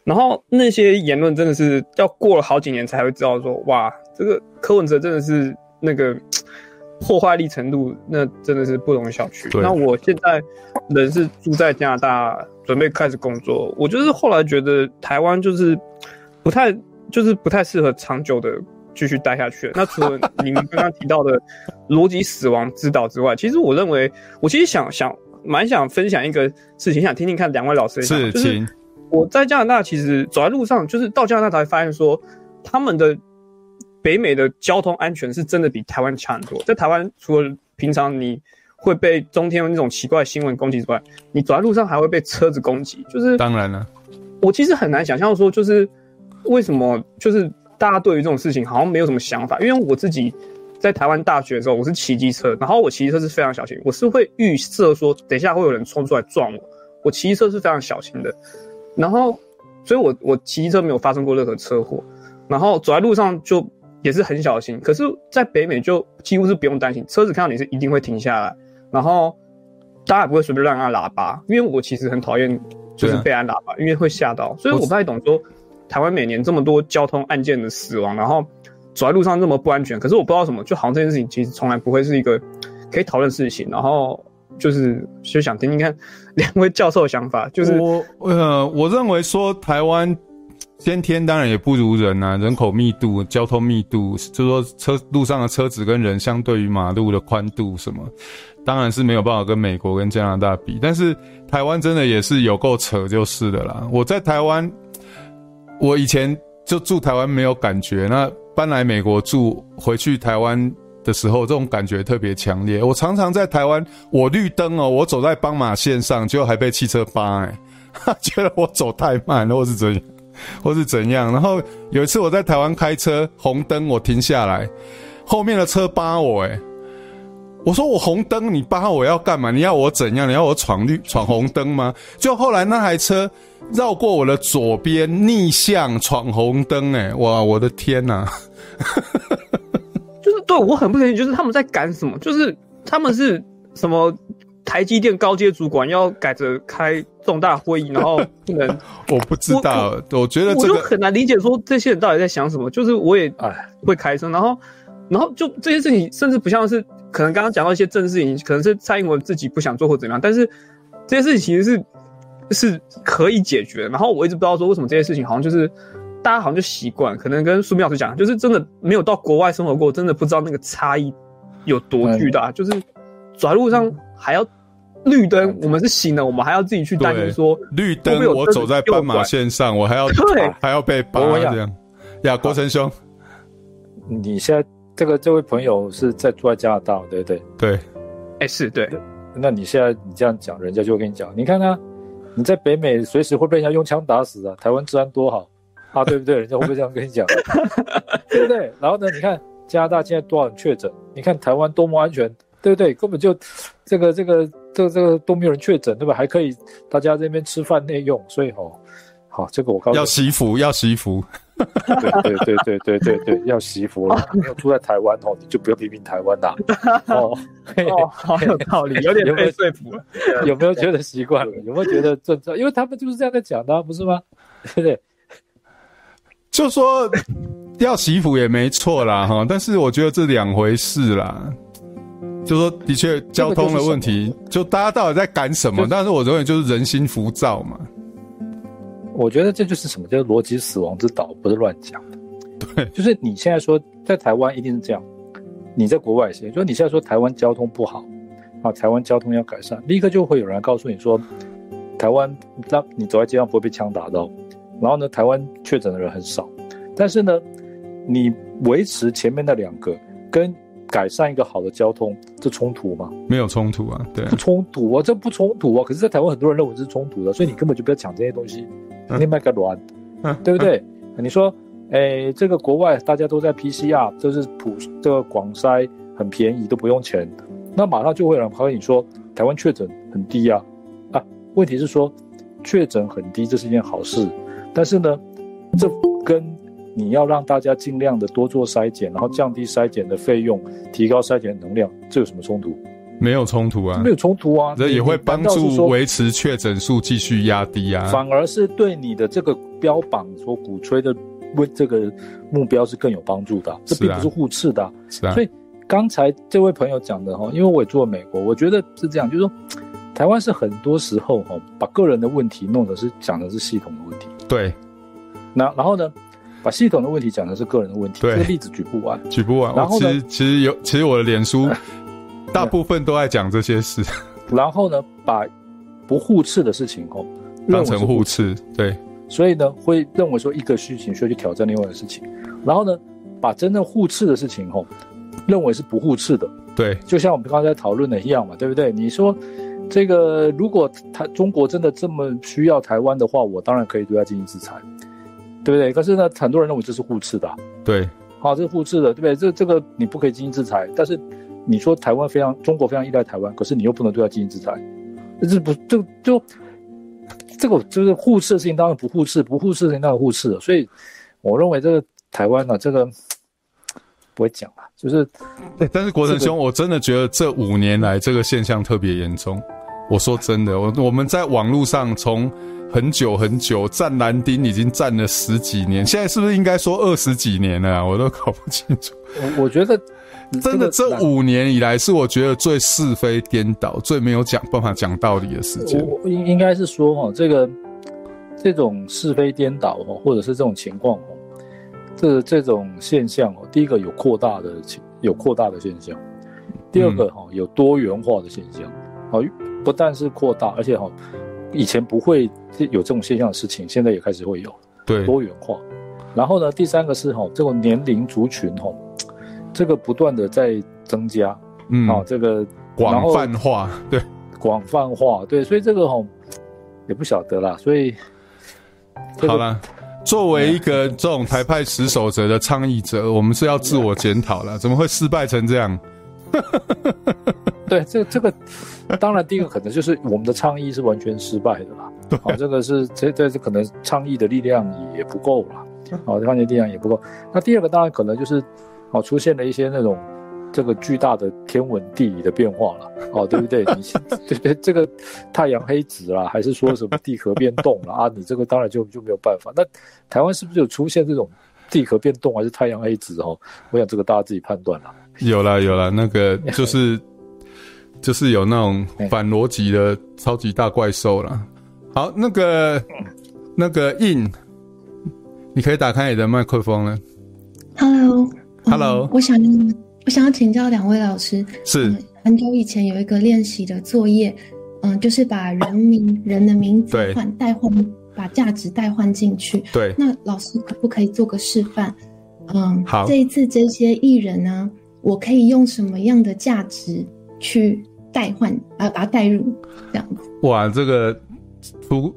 然后那些言论真的是要过了好几年才会知道说，哇，这个柯文哲真的是那个破坏力程度，那真的是不容小觑。那我现在人是住在加拿大，准备开始工作。我就是后来觉得台湾就是不太，就是不太适合长久的继续待下去。那除了 你们刚刚提到的逻辑死亡之道之外，其实我认为，我其实想想蛮想分享一个事情，想听听看两位老师的想法，就是。我在加拿大，其实走在路上，就是到加拿大才发现说，他们的北美的交通安全是真的比台湾强很多。在台湾，除了平常你会被中天那种奇怪的新闻攻击之外，你走在路上还会被车子攻击。就是当然了，我其实很难想象说，就是为什么，就是大家对于这种事情好像没有什么想法。因为我自己在台湾大学的时候，我是骑机车，然后我骑车是非常小心，我是会预设说，等一下会有人冲出来撞我，我骑车是非常小心的。然后，所以我我骑车没有发生过任何车祸，然后走在路上就也是很小心。可是，在北美就几乎是不用担心，车子看到你是一定会停下来，然后大家也不会随便乱按喇叭。因为我其实很讨厌就是被按喇叭，因为会吓到。所以我不太懂说台湾每年这么多交通案件的死亡，然后走在路上这么不安全。可是我不知道什么，就好像这件事情其实从来不会是一个可以讨论事情。然后就是就想听听看两位教授的想法。就是我呃，我认为说台湾先天当然也不如人啊，人口密度、交通密度，就是说车路上的车子跟人相对于马路的宽度什么，当然是没有办法跟美国跟加拿大比。但是台湾真的也是有够扯，就是的啦。我在台湾，我以前就住台湾没有感觉，那搬来美国住，回去台湾。的时候，这种感觉特别强烈。我常常在台湾，我绿灯哦，我走在斑马线上，就还被汽车扒，哎，觉得我走太慢了，或是怎样，或是怎样。然后有一次我在台湾开车，红灯我停下来，后面的车扒我，哎，我说我红灯你扒我要干嘛？你要我怎样？你要我闯绿闯红灯吗？就后来那台车绕过我的左边逆向闯红灯，哎，哇，我的天呐！就是对我很不理解，就是他们在赶什么？就是他们是什么台积电高阶主管要改着开重大会议，然后 不能我不知道，我，我觉得、这个、我就很难理解说这些人到底在想什么。就是我也哎会开车，然后然后就这些事情，甚至不像是可能刚刚讲到一些正事情，可能是蔡英文自己不想做或怎么样，但是这些事情其实是是可以解决的。然后我一直不知道说为什么这些事情好像就是。大家好像就习惯，可能跟苏明老师讲，就是真的没有到国外生活过，真的不知道那个差异有多巨大。嗯、就是走在路上还要绿灯，我们是行的，我们还要自己去担心说绿灯，我走在斑马线上，我还要对还要被扒这样。呀，国成兄，你现在这个这位朋友是在住在加拿大，对不对？对，哎、欸，是对。那你现在你这样讲，人家就会跟你讲，你看他你在北美随时会被人家用枪打死啊，台湾治安多好。啊，对不对？人家会不会这样跟你讲？对不对？然后呢？你看加拿大现在多少人确诊？你看台湾多么安全，对不对？根本就这个这个这个这个都没有人确诊，对吧？还可以大家在那边吃饭内用，所以哦，好，这个我告诉你，要惜福，要惜福。对对对对对对对，要惜福了。你有住在台湾哦，你就不要批评台湾啦。哦，哦，好有道理，有点被说服了。有没有觉得习惯了？有没有觉得正常？因为他们就是这样在讲的，不是吗？对不对？就说要惜福也没错啦，哈，但是我觉得这两回事啦。就说的确交通的问题，就大家到底在赶什么？但是我认为就是人心浮躁嘛。我觉得这就是什么叫逻辑死亡之岛，不是乱讲的。对，就是你现在说在台湾一定是这样，你在国外先，就是你现在说台湾交通不好啊，台湾交通要改善，立刻就会有人告诉你说，台湾让你走在街上不会被枪打到。然后呢，台湾确诊的人很少，但是呢，你维持前面那两个跟改善一个好的交通，这冲突吗？没有冲突啊，对啊，不冲突啊，这不冲突啊。可是，在台湾很多人认为这是冲突的，所以你根本就不要讲这些东西，你卖个卵，嗯、对不对？嗯、你说，哎，这个国外大家都在 PCR，就是普这个广筛很便宜，都不用钱，那马上就会有人跑跟你说，台湾确诊很低啊，啊，问题是说确诊很低，这是一件好事。但是呢，这跟你要让大家尽量的多做筛检，然后降低筛检的费用，提高筛检的能量，这有什么冲突？没有冲突啊，没有冲突啊，这也会帮助维持确诊数继续压低啊。反而是对你的这个标榜所鼓吹的为这个目标是更有帮助的，这并不是互斥的。是啊。所以刚才这位朋友讲的哈，因为我也住过美国，我觉得是这样，就是说台湾是很多时候哈，把个人的问题弄的是讲的是系统的问题。对，那然后呢，把系统的问题讲的是个人的问题，对，这个例子举不完，举不完。然后其实其实有，其实我的脸书 大部分都在讲这些事。然后呢，把不互斥的事情哦，当成互斥，对。所以呢，会认为说一个事情需要去挑战另外的事情，然后呢，把真正互斥的事情哦，认为是不互斥的，对。就像我们刚才讨论的一样嘛，对不对？你说。这个如果台中国真的这么需要台湾的话，我当然可以对他进行制裁，对不对？可是呢，很多人认为这是互斥的，对，好，这是互斥的，对不对？这这个你不可以进行制裁，但是你说台湾非常，中国非常依赖台湾，可是你又不能对它进行制裁，这不就就这个就是互斥的事情，当然不互斥，不互斥的事情当然互斥了。所以我认为这个台湾呢，这个不会讲了，就是，对，但是国成兄，我真的觉得这五年来这个现象特别严重。我说真的，我我们在网络上从很久很久战蓝丁已经战了十几年，现在是不是应该说二十几年了啊？我都搞不清楚。我我觉得 真的这五年以来是我觉得最是非颠倒、最没有讲办法讲道理的时间。应应该是说哈，这个这种是非颠倒哈，或者是这种情况哦，这这种现象哦，第一个有扩大的情，有扩大的现象。第二个哈，有多元化的现象，哦，不但是扩大，而且哈，以前不会有这种现象的事情，现在也开始会有，对，多元化。然后呢，第三个是哈，这种年龄族群哈，这个不断的在增加，嗯，啊，这个广泛化，对，广泛化，对，所以这个哈也不晓得啦，所以好了，作为一个这种台派持守者的倡议者，我们是要自我检讨了，怎么会失败成这样？对，这这个当然第一个可能就是我们的倡议是完全失败的啦。好、哦，这个是这这是可能倡议的力量也不够了。好、哦，倡议力量也不够。那第二个当然可能就是，哦，出现了一些那种这个巨大的天文地理的变化了。哦，对不对？你 对对，这个太阳黑子啦，还是说什么地壳变动了啊？你这个当然就就没有办法。那台湾是不是有出现这种地壳变动还是太阳黑子？哦，我想这个大家自己判断了。有了有了，那个 就是就是有那种反逻辑的超级大怪兽啦。好，那个那个 In，你可以打开你的麦克风了。Hello，Hello，我想我想要请教两位老师，是、嗯、很久以前有一个练习的作业，嗯，就是把人名人的名字换代换，把价值代换进去。对，那老师可不可以做个示范？嗯，好，这一次这些艺人呢？我可以用什么样的价值去代换啊？把它代入这样子。哇，这个出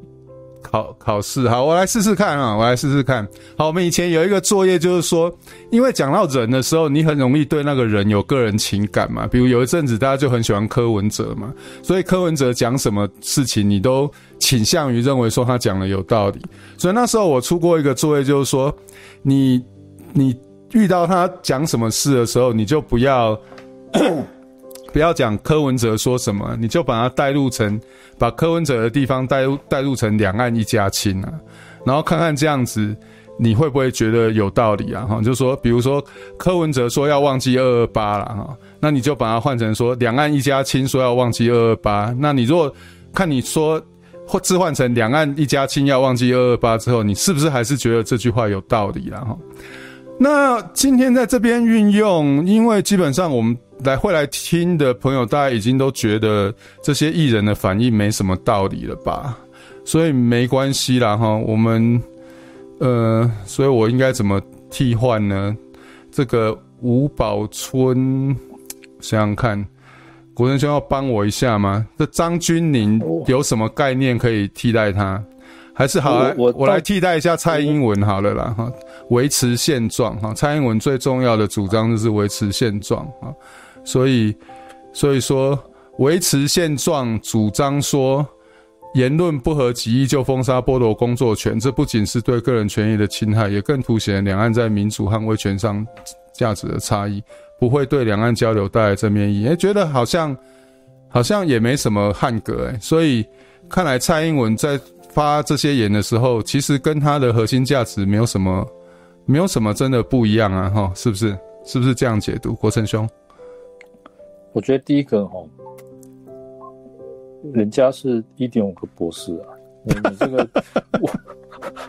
考考试，好，我来试试看啊，我来试试看。好，我们以前有一个作业，就是说，因为讲到人的时候，你很容易对那个人有个人情感嘛。比如有一阵子大家就很喜欢柯文哲嘛，所以柯文哲讲什么事情，你都倾向于认为说他讲的有道理。所以那时候我出过一个作业，就是说，你你。遇到他讲什么事的时候，你就不要不要讲柯文哲说什么，你就把它带入成把柯文哲的地方带入带入成两岸一家亲啊，然后看看这样子你会不会觉得有道理啊？哈，就说比如说柯文哲说要忘记二二八了哈，那你就把它换成说两岸一家亲说要忘记二二八，那你如果看你说或置换成两岸一家亲要忘记二二八之后，你是不是还是觉得这句话有道理了哈？那今天在这边运用，因为基本上我们来会来听的朋友，大家已经都觉得这些艺人的反应没什么道理了吧？所以没关系啦哈。我们呃，所以我应该怎么替换呢？这个吴宝春，想想看，国成兄要帮我一下吗？这张钧甯有什么概念可以替代他？还是好，我我来替代一下蔡英文好了啦哈，维持现状哈。蔡英文最重要的主张就是维持现状啊，所以所以说维持现状，主张说言论不合己意就封杀剥夺工作权，这不仅是对个人权益的侵害，也更凸显两岸在民主和威权上价值的差异，不会对两岸交流带来正面意义。哎，觉得好像好像也没什么汉格哎，所以看来蔡英文在。发这些言的时候，其实跟他的核心价值没有什么，没有什么真的不一样啊，哈，是不是？是不是这样解读？国成兄，我觉得第一个哈，人家是一点五个博士啊，你你这个我。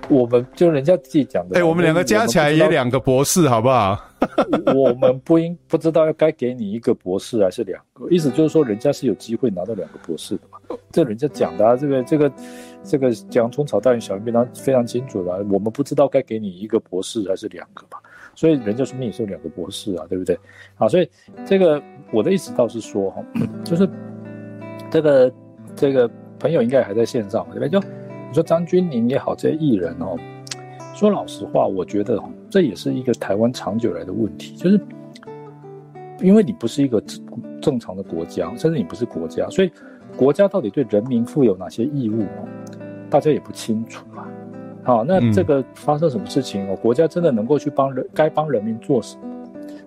我们就人家自己讲的，哎、欸，我们两个加起来也两个博士，好不好？我们不应不知道要该给你一个博士还是两个，意思就是说人家是有机会拿到两个博士的嘛。这人家讲的啊，这个这个这个讲葱炒蛋与小鱼非常非常清楚的，我们不知道该给你一个博士还是两个嘛，所以人家说明你是有两个博士啊，对不对？好，所以这个我的意思倒是说哈，就是这个这个朋友应该还在线上，对不对？就。说张钧甯也好，这些艺人哦，说老实话，我觉得这也是一个台湾长久来的问题，就是因为你不是一个正常的国家，甚至你不是国家，所以国家到底对人民负有哪些义务，大家也不清楚嘛。好，那这个发生什么事情哦？国家真的能够去帮人，该帮人民做什么？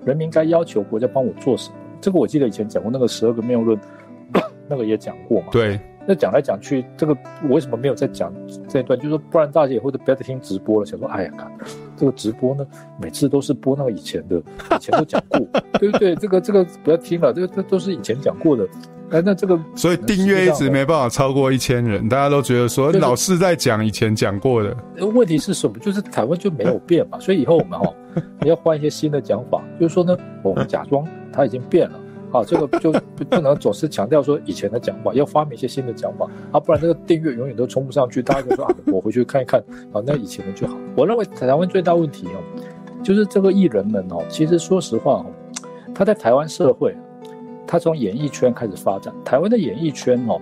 人民该要求国家帮我做什么？这个我记得以前讲过那个十二个谬论，那个也讲过嘛。对。那讲来讲去，这个我为什么没有再讲这一段？就是说，不然大家以后都不要再听直播了。想说，哎呀，看这个直播呢，每次都是播那个以前的，以前都讲过，对不对？这个这个不要听了，这个这都是以前讲过的。哎，那这个 所以订阅一直没办法超过一千人，大家都觉得说老是在讲以前讲过的。问题是什么？就是台湾就没有变嘛。所以以后我们哦，你 要换一些新的讲法，就是说呢，我们假装它已经变了。啊，这个就 不不能总是强调说以前的讲法，要发明一些新的讲法啊，不然这个订阅永远都冲不上去。大家就说啊，我回去看一看啊，那以前的就好。我认为台湾最大问题哦，就是这个艺人们哦，其实说实话哦，他在台湾社会，他从演艺圈开始发展，台湾的演艺圈哦，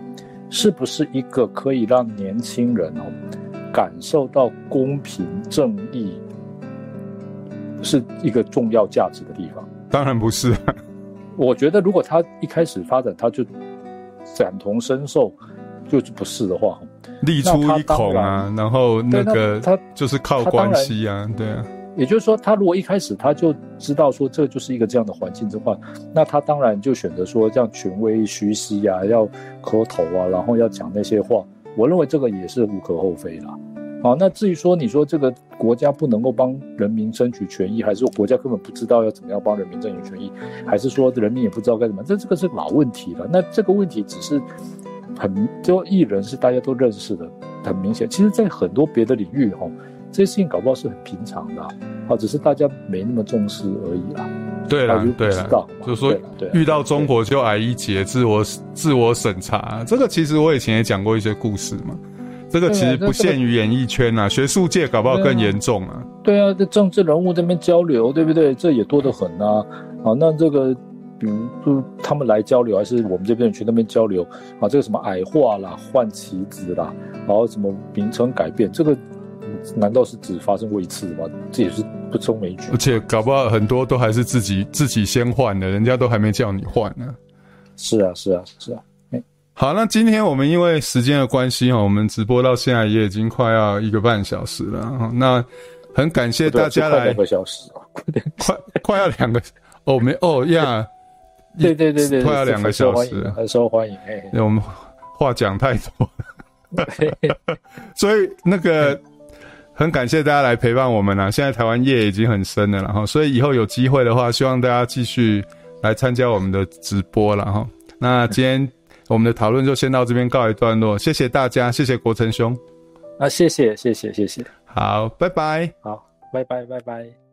是不是一个可以让年轻人哦感受到公平正义，是一个重要价值的地方？当然不是。我觉得，如果他一开始发展，他就感同身受，就是不是的话，立出一孔啊，然后那个他就是靠关系啊，对啊。也就是说，他如果一开始他就知道说这就是一个这样的环境的话，那他当然就选择说这样权威虚膝啊，要磕头啊，然后要讲那些话。我认为这个也是无可厚非啦。好，那至于说你说这个国家不能够帮人民争取权益，还是说国家根本不知道要怎么样帮人民争取权益，还是说人民也不知道该怎么？这这个是老问题了。那这个问题只是很就艺人是大家都认识的，很明显。其实，在很多别的领域哈，这些事情搞不好是很平常的，啊，只是大家没那么重视而已啦。对了，对了，就是说遇到中国就挨一截，自我自我审查。这个其实我以前也讲过一些故事嘛。这个其实不限于演艺圈呐、啊，学术界搞不好更严重啊。对啊，这政治人物这边交流，对不对？这也多得很啊。啊，那这个，比如就他们来交流，还是我们这边去那边交流啊？这个什么矮化啦、换旗子啦，然后什么名称改变，这个难道是只发生过一次吗？这也是不胜枚举。而且搞不好很多都还是自己自己先换的，人家都还没叫你换呢。是啊，是啊，是啊。好，那今天我们因为时间的关系哈，我们直播到现在也已经快要一个半小时了。那很感谢大家来，两个小时，快快要两个哦，没哦呀，对对对对，快要两个小时，很受欢迎。那我们话讲太多，所以那个很感谢大家来陪伴我们啊。现在台湾夜已经很深了，然后所以以后有机会的话，希望大家继续来参加我们的直播了哈。那今天。我们的讨论就先到这边告一段落，谢谢大家，谢谢国成兄，啊，谢谢谢谢谢谢，好，拜拜，好，拜拜拜拜。